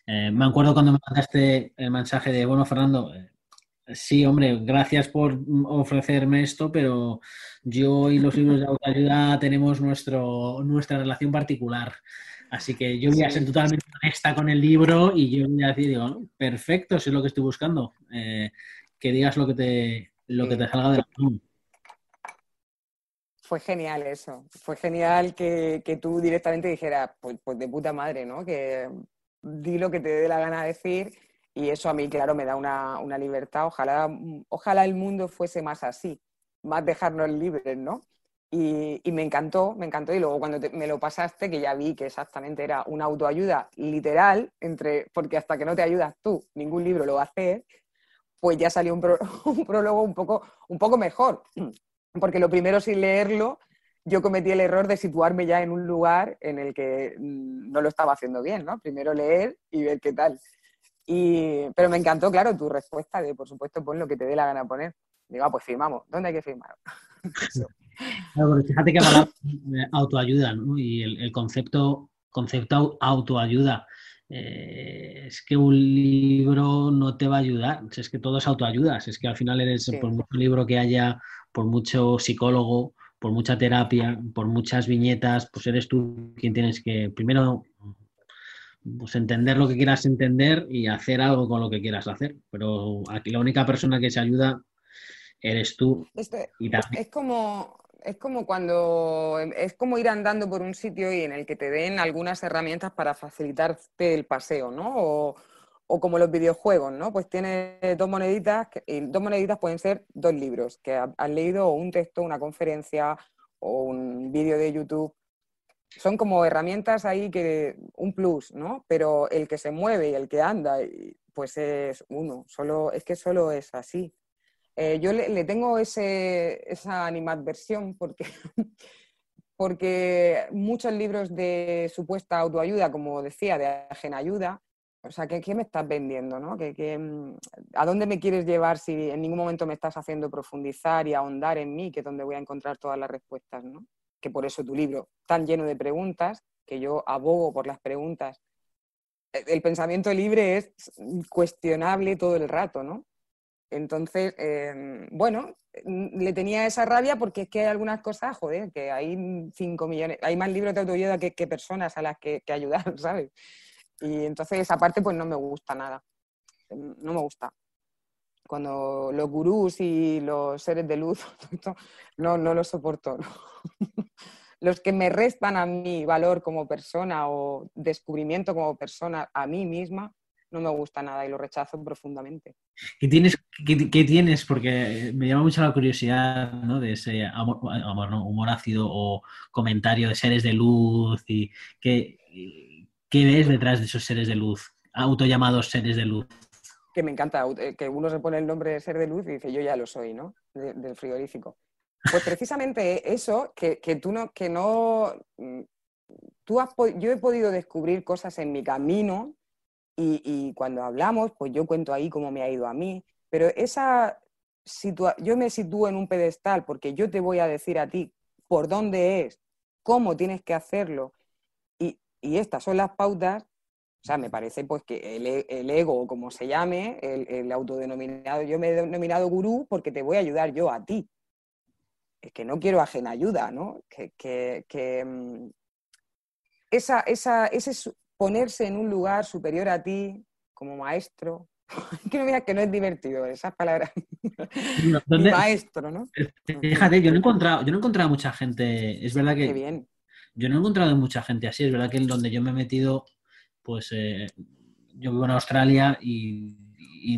eh, me acuerdo cuando me mandaste el mensaje de, bueno, Fernando, eh, sí, hombre, gracias por ofrecerme esto, pero yo y los libros de autoayuda tenemos nuestro, nuestra relación particular. Así que yo voy a ser totalmente honesta con el libro y yo voy a decir, digo, perfecto, eso es lo que estoy buscando. Eh, que digas lo que te, lo que te salga de la mano. Fue genial eso. Fue genial que, tú directamente dijeras, pues, pues, de puta madre, ¿no? Que di lo que te dé la gana de decir y eso a mí, claro, me da una, libertad. Ojalá, ojalá el mundo fuese más así, más dejarnos libres, ¿no? Y, me encantó, me encantó. Y luego cuando me lo pasaste, que ya vi que exactamente era una autoayuda literal, entre, porque hasta que no te ayudas tú, ningún libro lo va a hacer, pues ya salió un, *laughs* un prólogo un poco, un poco mejor. Porque lo primero sin leerlo yo cometí el error de situarme ya en un lugar en el que mm, no lo estaba haciendo bien, ¿no? Primero leer y ver qué tal. pero me encantó, claro, tu respuesta de, por supuesto, pon lo que te dé la gana poner. Digo, ah, pues firmamos. ¿Dónde hay que firmar? *laughs* fíjate que hablar de autoayuda, ¿no? Y el, concepto, concepto autoayuda. Eh, es que un libro no te va a ayudar, es que todo es autoayuda, es que al final eres, por mucho libro que haya, por mucho psicólogo, por mucha terapia, por muchas viñetas, pues eres tú quien tienes que primero pues entender lo que quieras entender y hacer algo con lo que quieras hacer. Pero aquí la única persona que se ayuda eres tú. Es como es como cuando es como ir andando por un sitio y en el que te den algunas herramientas para facilitarte el paseo, ¿no? O, o como los videojuegos, ¿no? Pues tiene dos moneditas, y dos moneditas pueden ser dos libros, que has leído o un texto, una conferencia o un vídeo de YouTube. Son como herramientas ahí que, un plus, ¿no? Pero el que se mueve y el que anda, pues es uno, solo, es que solo es así. Eh, yo le, tengo esa animadversión porque, *laughs* porque muchos libros de supuesta autoayuda, como decía, de ajena ayuda, o sea, ¿qué, me estás vendiendo? ¿no? Mm, a dónde me quieres llevar si en ningún momento me estás haciendo profundizar y ahondar en mí, que es donde voy a encontrar todas las respuestas? ¿no? Que por eso tu libro, tan lleno de preguntas, que yo abogo por las preguntas. E, el pensamiento libre es cuestionable todo el rato, ¿no? Entonces, em, bueno, mm, le tenía esa rabia porque es que hay algunas cosas, joder, que hay cinco millones, hay más libros de autoayuda que, que personas a las que, que ayudar, *laughs* ¿sabes? Y entonces esa parte pues no me gusta nada. No me gusta. cuando los gurús y los seres de luz, *laughs* no, no lo soporto. *laughs* los que me restan a mi valor como persona o descubrimiento como persona a mí misma, no me gusta nada y lo rechazo profundamente. ¿Qué tienes, qué, tienes? Porque me llama mucho la curiosidad ¿no? de ese amor, humor ácido o comentario de seres de luz y qué, qué ves detrás de esos seres de luz, autollamados seres de luz. Que me encanta, eh, que uno se pone el nombre de ser de luz y dice yo ya lo soy, ¿no? del frigorífico. Pues precisamente *laughs* eso, que, que tú no, que no, mm, tú has, yo he podido descubrir cosas en mi camino y, cuando hablamos, pues yo cuento ahí cómo me ha ido a mí, pero esa yo me sitúo en un pedestal porque yo te voy a decir a ti por dónde es, cómo tienes que hacerlo y, estas son las pautas. O sea, me parece pues que el, e, el ego, como se llame, el, autodenominado, yo me he denominado gurú porque te voy a ayudar yo a ti. Es que no quiero ajena ayuda, ¿no? Que, que, mm, esa, esa, ese ponerse en un lugar superior a ti como maestro. *laughs* que no digas que no es divertido esas palabras. *laughs* maestro, ¿no? Fíjate, yo no he encontrado, yo no he encontrado mucha gente. Es verdad que. bien. Yo no he encontrado mucha gente así. Es verdad que en donde yo me he metido, pues eh, yo vivo en Australia y,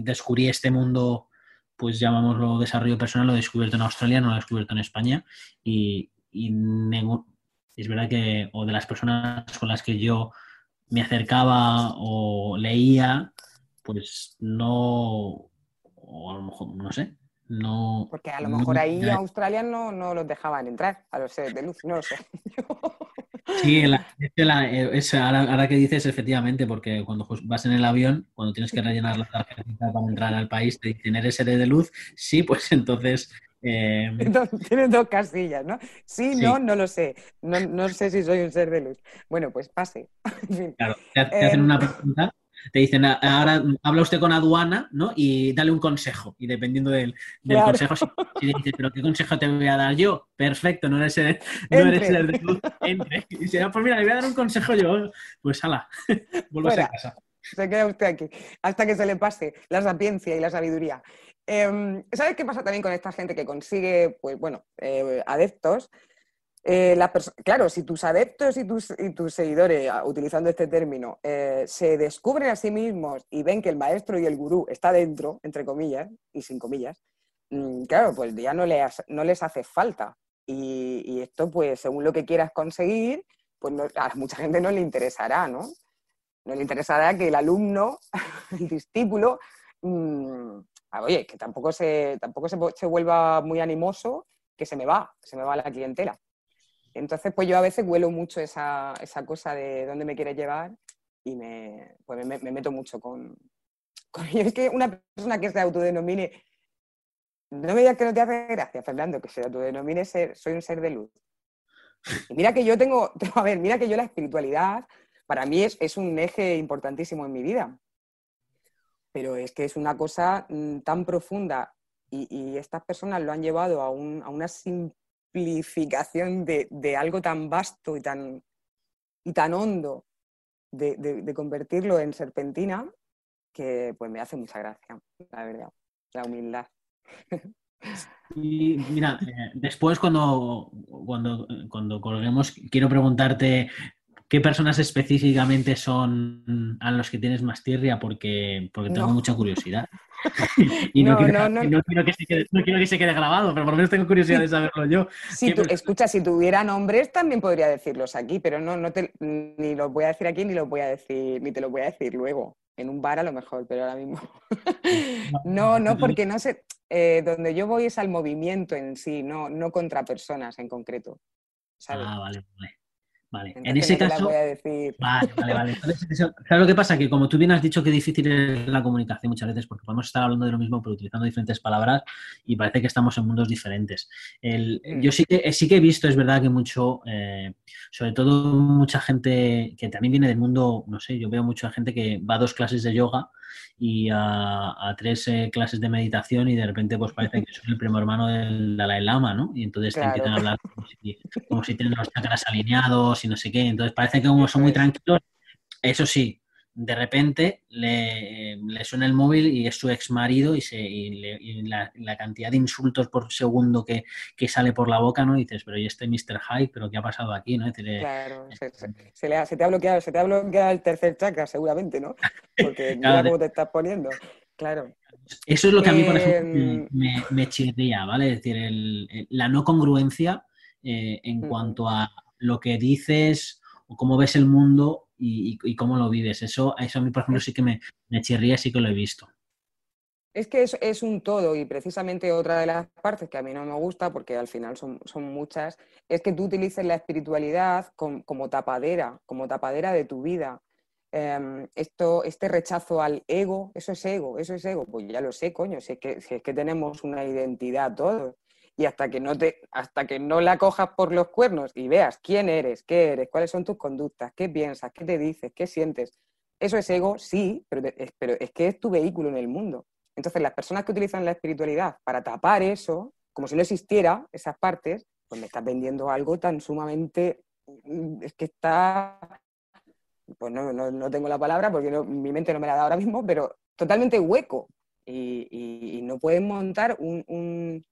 descubrí este mundo, pues llamámoslo desarrollo personal, lo he descubierto en Australia, no lo he descubierto en España. Y, y es verdad que, o de las personas con las que yo me acercaba o leía, pues no, o a lo mejor, no sé, no... Porque a lo mejor ahí en Australia no, no los dejaban entrar a los seres de luz, no lo sé. *laughs* Sí, ahora, que dices, efectivamente, porque cuando vas en el avión, cuando tienes que rellenar la tarjeta para entrar al país, te dicen, ¿eres ser de luz? Sí, pues entonces eh... Tienes dos casillas, ¿no? Sí, no, no lo sé. No, sé si soy un ser de luz. Bueno, pues pase. *laughs* Claro, te, hacen una em, pregunta, te dicen, ahora habla usted con aduana, ¿no? Y dale un consejo. Y dependiendo del, consejo, si, dices, ¿pero qué consejo te voy a dar yo? Perfecto, no eres el, no eres el de luz, entre. Y ah, pues mira, le voy a dar un consejo yo. Pues ala, *laughs* vuelvo a casa. Se queda usted aquí, hasta que se le pase la sapiencia y la sabiduría. Em, ¿Sabes qué pasa también con esta gente que consigue, pues bueno, eh, adeptos? Eh, claro, si tus adeptos y tus, seguidores, ah, utilizando este término, eh, se descubren a sí mismos y ven que el maestro y el gurú está dentro, entre comillas y sin comillas, mm, claro, pues ya no les, no les hace falta. Y, esto, pues, según lo que quieras conseguir, pues a mucha gente no le interesará, ¿no? No le interesará que el alumno, *laughs* el discípulo, mm, oye, que tampoco se, tampoco se, vuelva muy animoso, que se me va, se me va la clientela. Entonces, pues yo a veces huelo mucho esa, cosa de dónde me quieres llevar y me, pues me, meto mucho con, *laughs* con Es que una persona que se autodenomine, no me digas que no te hace gracia, Fernando, que se autodenomine ser, soy un ser de luz. Y mira que yo tengo, *laughs* a ver, mira que yo la espiritualidad para mí es, es un eje importantísimo en mi vida pero es que es una cosa mm, tan profunda y, estas personas lo han llevado a, una simplificación de, algo tan vasto y tan, y tan hondo de, convertirlo en serpentina que pues me hace mucha gracia, la verdad, la humildad. Y mira, eh, después cuando, cuando, cuando colguemos, quiero preguntarte ¿Qué personas específicamente son a los que tienes más tirria? Porque, porque tengo mucha curiosidad. y no, quiero, que se quede, grabado, pero por lo menos tengo curiosidad de saberlo yo. Si escucha, si tuviera nombres también podría decirlos aquí, pero no, no te, ni los voy a decir aquí ni los voy a decir, ni te los voy a decir luego. En un bar a lo mejor, pero ahora mismo. no, *laughs* no, porque no sé. Eh, donde yo voy es al movimiento en sí, no, no contra personas en concreto. Ah, vale, vale. Vale, en ese caso. Vale, vale, vale. ¿sabes lo que pasa? Que como tú bien has dicho que difícil es la comunicación muchas veces, porque podemos estar hablando de lo mismo, pero utilizando diferentes palabras y parece que estamos en mundos diferentes. Mm. yo sí que, sí que he visto, es verdad que mucho, eh, sobre todo mucha gente que también viene del mundo, no sé, yo veo mucha gente que va a dos clases de yoga y a, tres eh, clases de meditación y de repente pues parece que soy el primo hermano del Dalai Lama, ¿no? Y entonces te empiezan a hablar como si, tienen los chakras alineados y no sé qué. Entonces parece que como son muy tranquilos, eso sí, de repente le, suena el móvil y es su ex marido y, se, la, cantidad de insultos por segundo que, sale por la boca, ¿no? Y dices, pero ¿y este Mr. Hyde? ¿Pero qué ha pasado aquí? ¿no? claro, se, le ha, te ha bloqueado, se te ha bloqueado el tercer chakra seguramente, ¿no? Porque *laughs* mira cómo te estás poniendo. Claro. Eso es lo que a mí, por ejemplo, me, em, me, chirría, ¿vale? Es decir, la no congruencia eh, en cuanto a lo que dices o cómo ves el mundo y, cómo lo vives. Eso, eso a mí, por ejemplo, sí que me, me chirría, sí que lo he visto. Es que es, es, un todo y precisamente otra de las partes que a mí no me gusta, porque al final son, son muchas, es que tú utilices la espiritualidad como, tapadera, como tapadera de tu vida. Em, esto, este rechazo al ego, eso es ego, eso es ego. Pues ya lo sé, coño, es que, si es que tenemos una identidad todos y hasta que no te hasta que no la cojas por los cuernos y veas quién eres, qué eres, cuáles son tus conductas, qué piensas, qué te dices, qué sientes. Eso es ego, sí, pero, pero es que es tu vehículo en el mundo. Entonces, las personas que utilizan la espiritualidad para tapar eso, como si no existiera esas partes, pues me estás vendiendo algo tan sumamente mm, es que está pues no, no, tengo la palabra porque mi mente no me la da ahora mismo, pero totalmente hueco. Y, no pueden montar un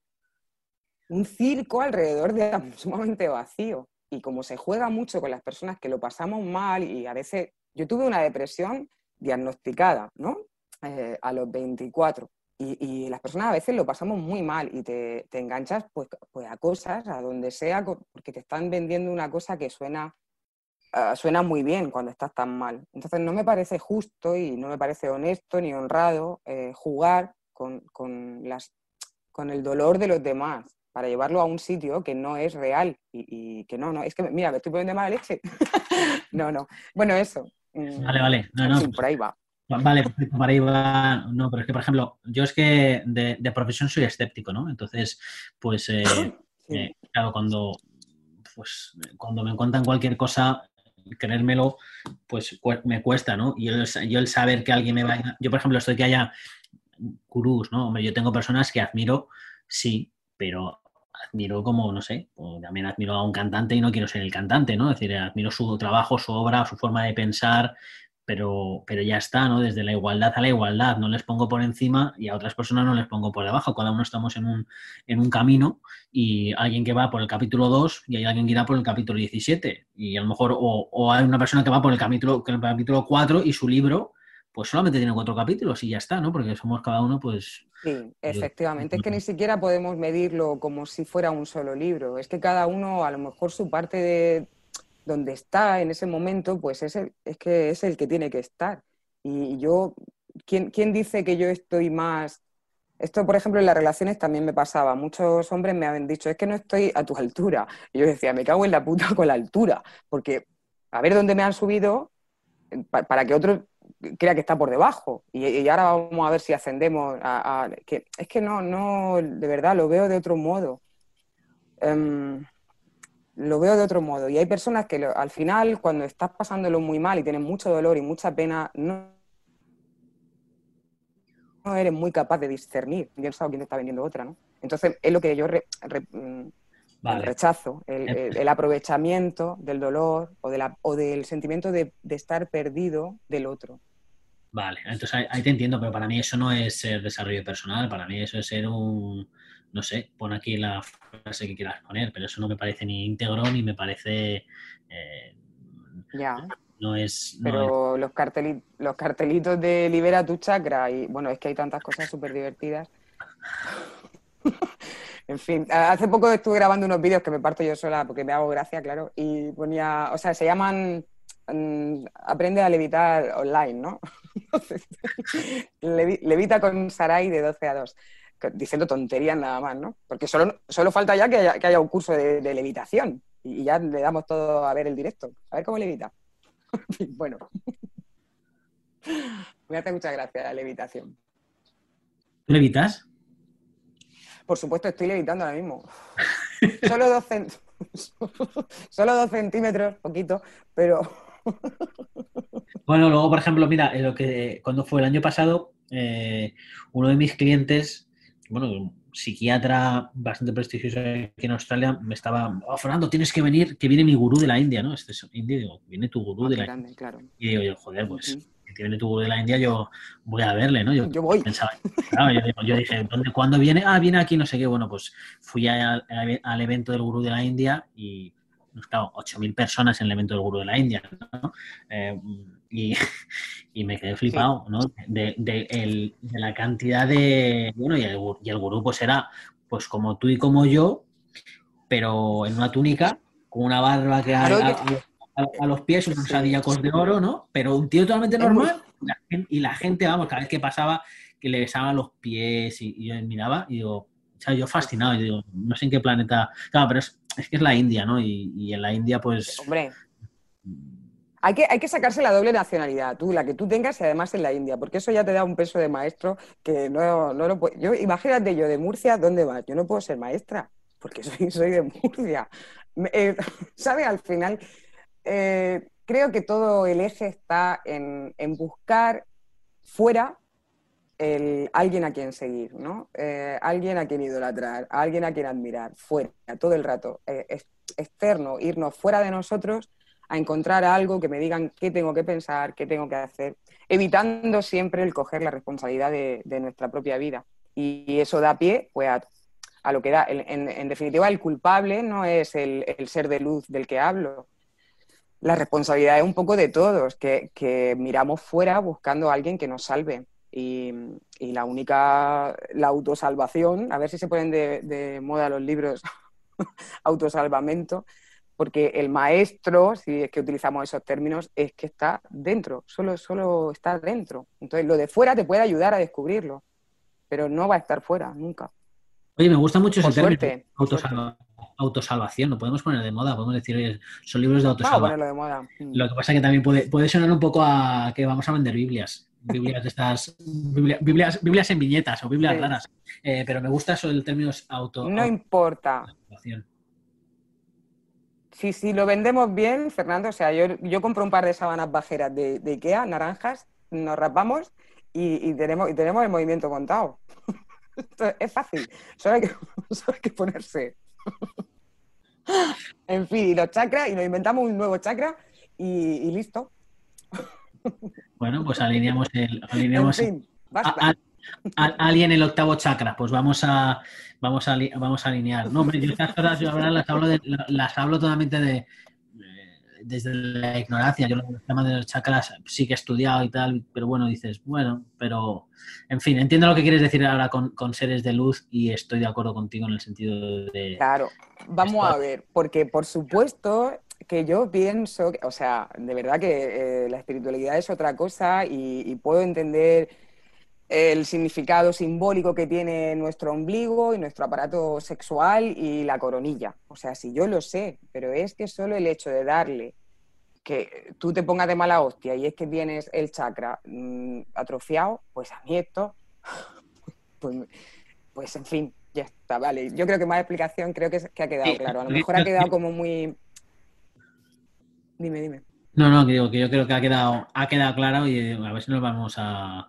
circo alrededor de *laughs* sumamente vacío. Y como se juega mucho con las personas que lo pasamos mal y a veces yo tuve una depresión diagnosticada, ¿no? Eh, a los 24. Y, las personas a veces lo pasamos muy mal y te, enganchas pues, pues, a cosas, a donde sea, porque te están vendiendo una cosa que suena, ah, suena muy bien cuando estás tan mal. Entonces no me parece justo y no me parece honesto ni honrado eh, jugar con, con, las, con el dolor de los demás para llevarlo a un sitio que no es real y, que no, no, es que, mira, me estoy poniendo de mala leche. *laughs* no, no. Bueno, eso. Mm, vale, vale. No, no. por ahí va. Vale, por ahí va. No, pero es que, por ejemplo, yo es que de, profesión soy escéptico, ¿no? Entonces, pues, eh, *clears throat* eh, claro, cuando, pues, cuando me cuentan cualquier cosa, creérmelo, pues me cuesta, ¿no? Y yo, el saber que alguien me va a... Yo, por ejemplo, estoy que haya gurús, ¿no? Hombre, yo tengo personas que admiro, sí, pero admiro como, no sé, también admiro a un cantante y no quiero ser el cantante, ¿no? Es decir, admiro su trabajo, su obra, su forma de pensar, pero, pero ya está, ¿no? Desde la igualdad a la igualdad, no les pongo por encima y a otras personas no les pongo por debajo, cada uno estamos en un, en un camino y alguien que va por el capítulo 2 y hay alguien que irá por el capítulo 17 y a lo mejor o, o hay una persona que va por el capítulo, el capítulo 4 y su libro pues solamente tiene cuatro capítulos y ya está, ¿no? Porque somos cada uno, pues... Sí, efectivamente. Es que ni siquiera podemos medirlo como si fuera un solo libro. Es que cada uno, a lo mejor su parte de donde está en ese momento, pues es, el, es que es el que tiene que estar. Y yo, ¿quién, ¿quién dice que yo estoy más... Esto, por ejemplo, en las relaciones también me pasaba. Muchos hombres me habían dicho, es que no estoy a tu altura. Y yo decía, me cago en la puta con la altura. Porque a ver dónde me han subido para que otros crea que está por debajo. Y, ahora vamos a ver si ascendemos a, que, es que no, no, de verdad, lo veo de otro modo. Em, lo veo de otro modo. Y hay personas que al final, cuando estás pasándolo muy mal y tienes mucho dolor y mucha pena, no, no eres muy capaz de discernir. Yo no quién te está vendiendo otra, ¿no? Entonces, es lo que yo mm, rechazo, el, aprovechamiento del dolor o, de la, o del sentimiento de, estar perdido del otro. Vale, entonces ahí, te entiendo, pero para mí eso no es ser desarrollo personal, para mí eso es ser un, no sé, pon aquí la frase que quieras poner, pero eso no me parece ni íntegro ni me parece... Eh, ya. No es... pero Los, cartelitos, los cartelitos de libera tu chakra y bueno, es que hay tantas cosas súper divertidas. *laughs* En fin, hace poco estuve grabando unos vídeos que me parto yo sola porque me hago gracia, claro, y ponía, o sea, se llaman mm, Aprende a levitar online, ¿no? Levita con Sarai de 12 a 2, diciendo tonterías nada más, ¿no? Porque solo, solo falta ya que haya, un curso de, levitación y ya le damos todo a ver el directo, a ver cómo levita. *laughs* bueno, me hace mucha gracia la levitación. ¿Tú levitas? Por supuesto, estoy levitando ahora mismo. *laughs* Solo dos, *laughs* Solo dos centímetros, poquito, pero... *laughs* bueno, luego, por ejemplo, mira, lo que cuando fue el año pasado, eh, uno de mis clientes, bueno, un psiquiatra bastante prestigioso aquí en Australia, me estaba, oh, Fernando, tienes que venir, que viene mi gurú de la India, ¿no? Este es indio, digo, viene tu gurú ah, de la India. Y digo yo, joder, pues que viene tu de la India, yo voy a verle, ¿no? Yo, voy. Pensaba, yo, dije, ¿dónde, ¿cuándo viene? Ah, viene aquí, no sé qué. Bueno, pues fui al, evento del gurú de la India y, claro, 8.000 personas en el evento del gurú de la India, ¿no? Eh, y, *laughs* y, me quedé flipado, ¿no? De, de, la cantidad de... Bueno, y el, y el gurú pues era pues como tú y como yo, pero en una túnica, con una barba que... A, los pies, unos sadillacos de oro, ¿no? Pero un tío totalmente normal y la gente, vamos, cada vez que pasaba, que le besaba los pies y, yo miraba y digo, o sea, yo fascinado, yo digo, no sé en qué planeta. Claro, pero es, que es la India, ¿no? Y, en la India, pues. Hombre. Hay que, hay que sacarse la doble nacionalidad, tú, la que tú tengas y además en la India, porque eso ya te da un peso de maestro que no, no lo puedo. Yo, imagínate yo de Murcia, ¿dónde vas? Yo no puedo ser maestra, porque *laughs* soy, soy de Murcia. Eh, *laughs* ¿Sabe? Al final, eh, creo que todo el eje está en, buscar fuera alguien a quien seguir, ¿no? Eh, alguien a quien idolatrar, alguien a quien admirar, fuera, todo el rato, eh, externo, irnos fuera de nosotros a encontrar algo que me digan qué tengo que pensar, qué tengo que hacer, evitando siempre el coger la responsabilidad de, nuestra propia vida. Y, eso da pie pues, a, lo que da. En, definitiva, el culpable no es el ser de luz del que hablo, la responsabilidad es un poco de todos, que, miramos fuera buscando a alguien que nos salve. Y, la única, la autosalvación, a ver si se ponen de, moda los libros *laughs* autosalvamento, porque el maestro, si es que utilizamos esos términos, es que está dentro, solo, solo está dentro. Entonces, lo de fuera te puede ayudar a descubrirlo, pero no va a estar fuera, nunca. Oye, me gusta mucho ese término, autosalvación, lo podemos poner de moda, podemos decir, oye, son libros de autosalvación. Mm. Lo que pasa es que también puede, puede sonar un poco a que vamos a vender Biblias. Biblias de estas, Biblias, Biblias en viñetas o Biblias raras. Eh, pero me gusta eso del término auto. No importa. Sí, sí, lo vendemos bien, Fernando. O sea, yo, yo compro un par de sábanas bajeras de, Ikea, naranjas, nos rapamos y, tenemos, y tenemos el movimiento contado. *laughs* es fácil, solo hay que, *laughs* solo hay que ponerse. *laughs* en fin, y los chakras, y nos inventamos un nuevo chakra y, listo. Bueno, pues alineamos el. Alineamos en el octavo chakra, pues vamos a vamos a, vamos a alinear. No, hombre, yo estas cosas yo las hablo, las hablo totalmente de, desde la ignorancia. Yo los temas de los chakras sí que he estudiado y tal, pero bueno, dices, bueno, pero en fin, entiendo lo que quieres decir ahora con, seres de luz y estoy de acuerdo contigo en el sentido de... Claro, vamos a ver, porque por supuesto que yo pienso, o sea, de verdad que eh, la espiritualidad es otra cosa y puedo entender el significado simbólico que tiene nuestro ombligo y nuestro aparato sexual y la coronilla. O sea, si yo lo sé, pero es que solo el hecho de darle que tú te pongas de mala hostia y es que tienes el chakra mm, atrofiado, pues a mí esto, *laughs* pues, pues, en fin, ya está, vale. Yo creo que más explicación creo que, que ha quedado claro. A lo mejor ha quedado como muy... Dime, dime. No, no, que digo que yo creo que ha quedado, ha quedado claro y a ver si nos vamos a,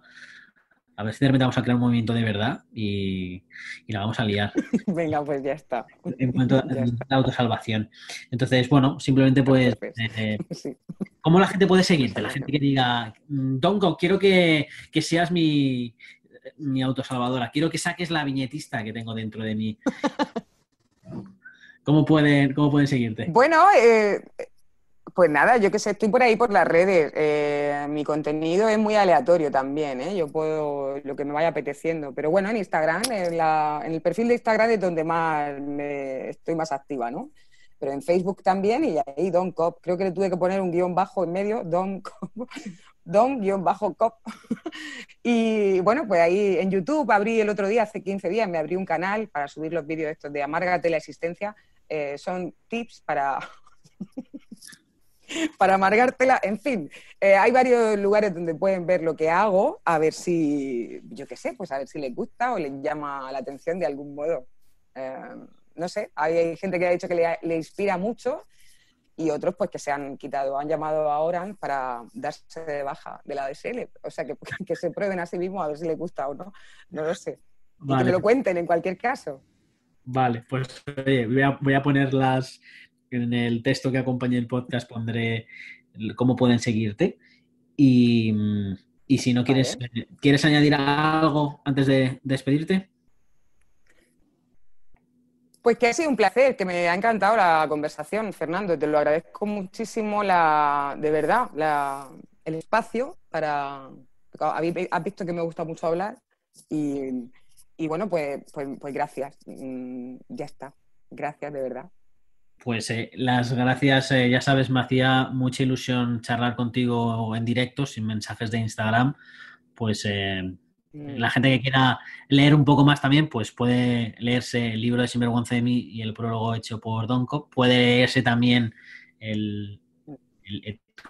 a ver si de repente vamos a crear un movimiento de verdad y, la vamos a liar. *laughs* Venga, pues ya está. En cuanto a *laughs* la autosalvación. Entonces, bueno, simplemente pues, eh, *laughs* ¿cómo la gente puede seguirte? La gente que diga, mm, Donko, quiero que, seas mi, mi autosalvadora, quiero que saques la viñetista que tengo dentro de mí. ¿Cómo pueden, cómo pueden seguirte? Bueno, eh, pues nada, yo que sé, estoy por ahí por las redes. Eh, mi contenido es muy aleatorio también, ¿eh? Yo puedo lo que me vaya apeteciendo. Pero bueno, en Instagram, en, el perfil de Instagram es donde más me, estoy más activa, ¿no? Pero en Facebook también y ahí Don Cop. Creo que le tuve que poner un guion bajo en medio, Don Cop. *laughs* Don guion bajo Cop. *laughs* y bueno, pues ahí en YouTube abrí el otro día, hace 15 días, me abrí un canal para subir los vídeos estos de Amárgate la existencia. Eh, son tips para *laughs* *laughs* para amargártela. En fin, eh, hay varios lugares donde pueden ver lo que hago, a ver si, yo qué sé, pues a ver si les gusta o les llama la atención de algún modo. Eh, no sé, hay, gente que ha dicho que le, inspira mucho y otros pues que se han quitado, han llamado a Oran para darse de baja de la DSL. O sea, que, *laughs* que se prueben a sí mismos a ver si les gusta o no. No lo sé. Y que me lo cuenten en cualquier caso. Vale, pues voy, a, voy a poner las, en el texto que acompañe el podcast pondré cómo pueden seguirte. Y, si no quieres, ¿quieres añadir algo antes de despedirte? Pues que ha sido un placer, que me ha encantado la conversación, Fernando. Te lo agradezco muchísimo, la, de verdad, el espacio para... Has visto que me gusta mucho hablar y, bueno, pues, pues, pues gracias. Mm, ya está. Gracias, de verdad. Pues eh, las gracias, eh, ya sabes, me hacía mucha ilusión charlar contigo en directo, sin mensajes de Instagram. Pues eh, la gente que quiera leer un poco más también, pues puede leerse el libro de Sinvergüenza de mí y el prólogo hecho por Donko. Puede leerse también el,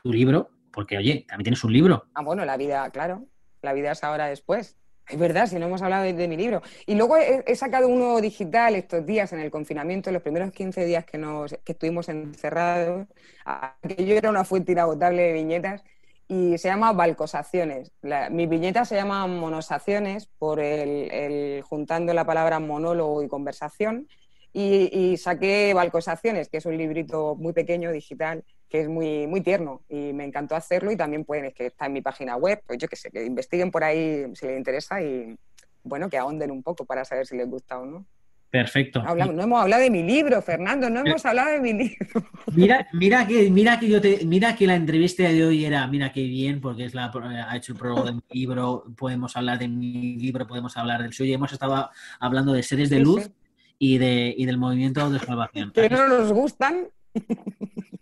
tu libro, porque oye, también tienes un libro. Ah, bueno, la vida, claro. La vida es ahora después. Es verdad, si no hemos hablado de, mi libro. Y luego he, sacado uno digital estos días en el confinamiento, los primeros 15 días que, nos, que estuvimos encerrados. Aquello era una fuente inagotable de viñetas y se llama Balcosaciones. mis viñetas se llaman Monosaciones por el, juntando la palabra monólogo y conversación. Y, saqué Balcosaciones, que es un librito muy pequeño, digital, que es muy, muy tierno y me encantó hacerlo y también pueden, es que está en mi página web, pues yo que sé, que investiguen por ahí si les interesa y bueno, que ahonden un poco para saber si les gusta o no. Perfecto. no hemos hablado de mi libro, Fernando, no hemos hablado de mi libro. *laughs* Mira, mira que, mira que yo te, mira que la entrevista de hoy era, mira qué bien, porque es la, ha hecho el prólogo de mi libro, podemos hablar de mi libro, podemos hablar del suyo. Hemos estado hablando de seres de luz Y, de, y del movimiento de salvación. Que no nos gustan. *laughs*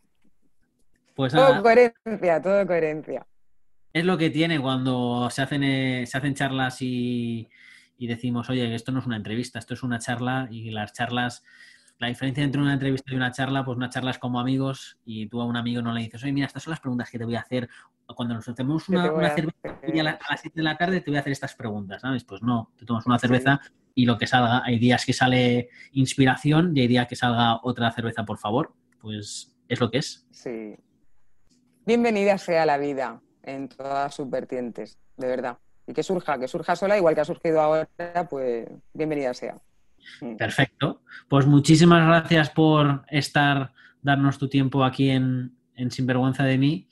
Pues todo coherencia, todo coherencia. Es lo que tiene cuando se hacen, eh, se hacen charlas y y decimos, oye, esto no es una entrevista, esto es una charla y las charlas, la diferencia entre una entrevista y una charla, pues una charla es como amigos y tú a un amigo no le dices, oye, mira, estas son las preguntas que te voy a hacer. Cuando nos tomemos una, cerveza a, las 7 de la tarde te voy a hacer estas preguntas, ¿sabes? Pues no, te tomas una cerveza y lo que salga, hay días que sale inspiración y hay días que salga otra cerveza, por favor, pues es lo que es. Sí. Bienvenida sea la vida en todas sus vertientes, de verdad y que surja, que surja sola, igual que ha surgido ahora, pues bienvenida sea. Mm. Perfecto. Pues muchísimas gracias por estar, darnos tu tiempo aquí en, Sinvergüenza de mí.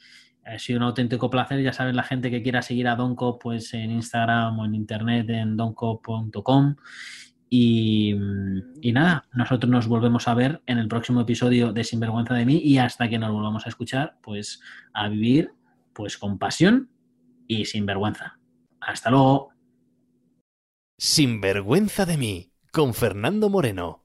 Ha sido un auténtico placer. Ya saben, la gente que quiera seguir a Donco, pues en Instagram o en internet en donco.com. Y, nada, nosotros nos volvemos a ver en el próximo episodio de Sinvergüenza de mí y hasta que nos volvamos a escuchar, pues a vivir pues con pasión y sin vergüenza. Hasta luego. Sin vergüenza de mí, con Fernando Moreno.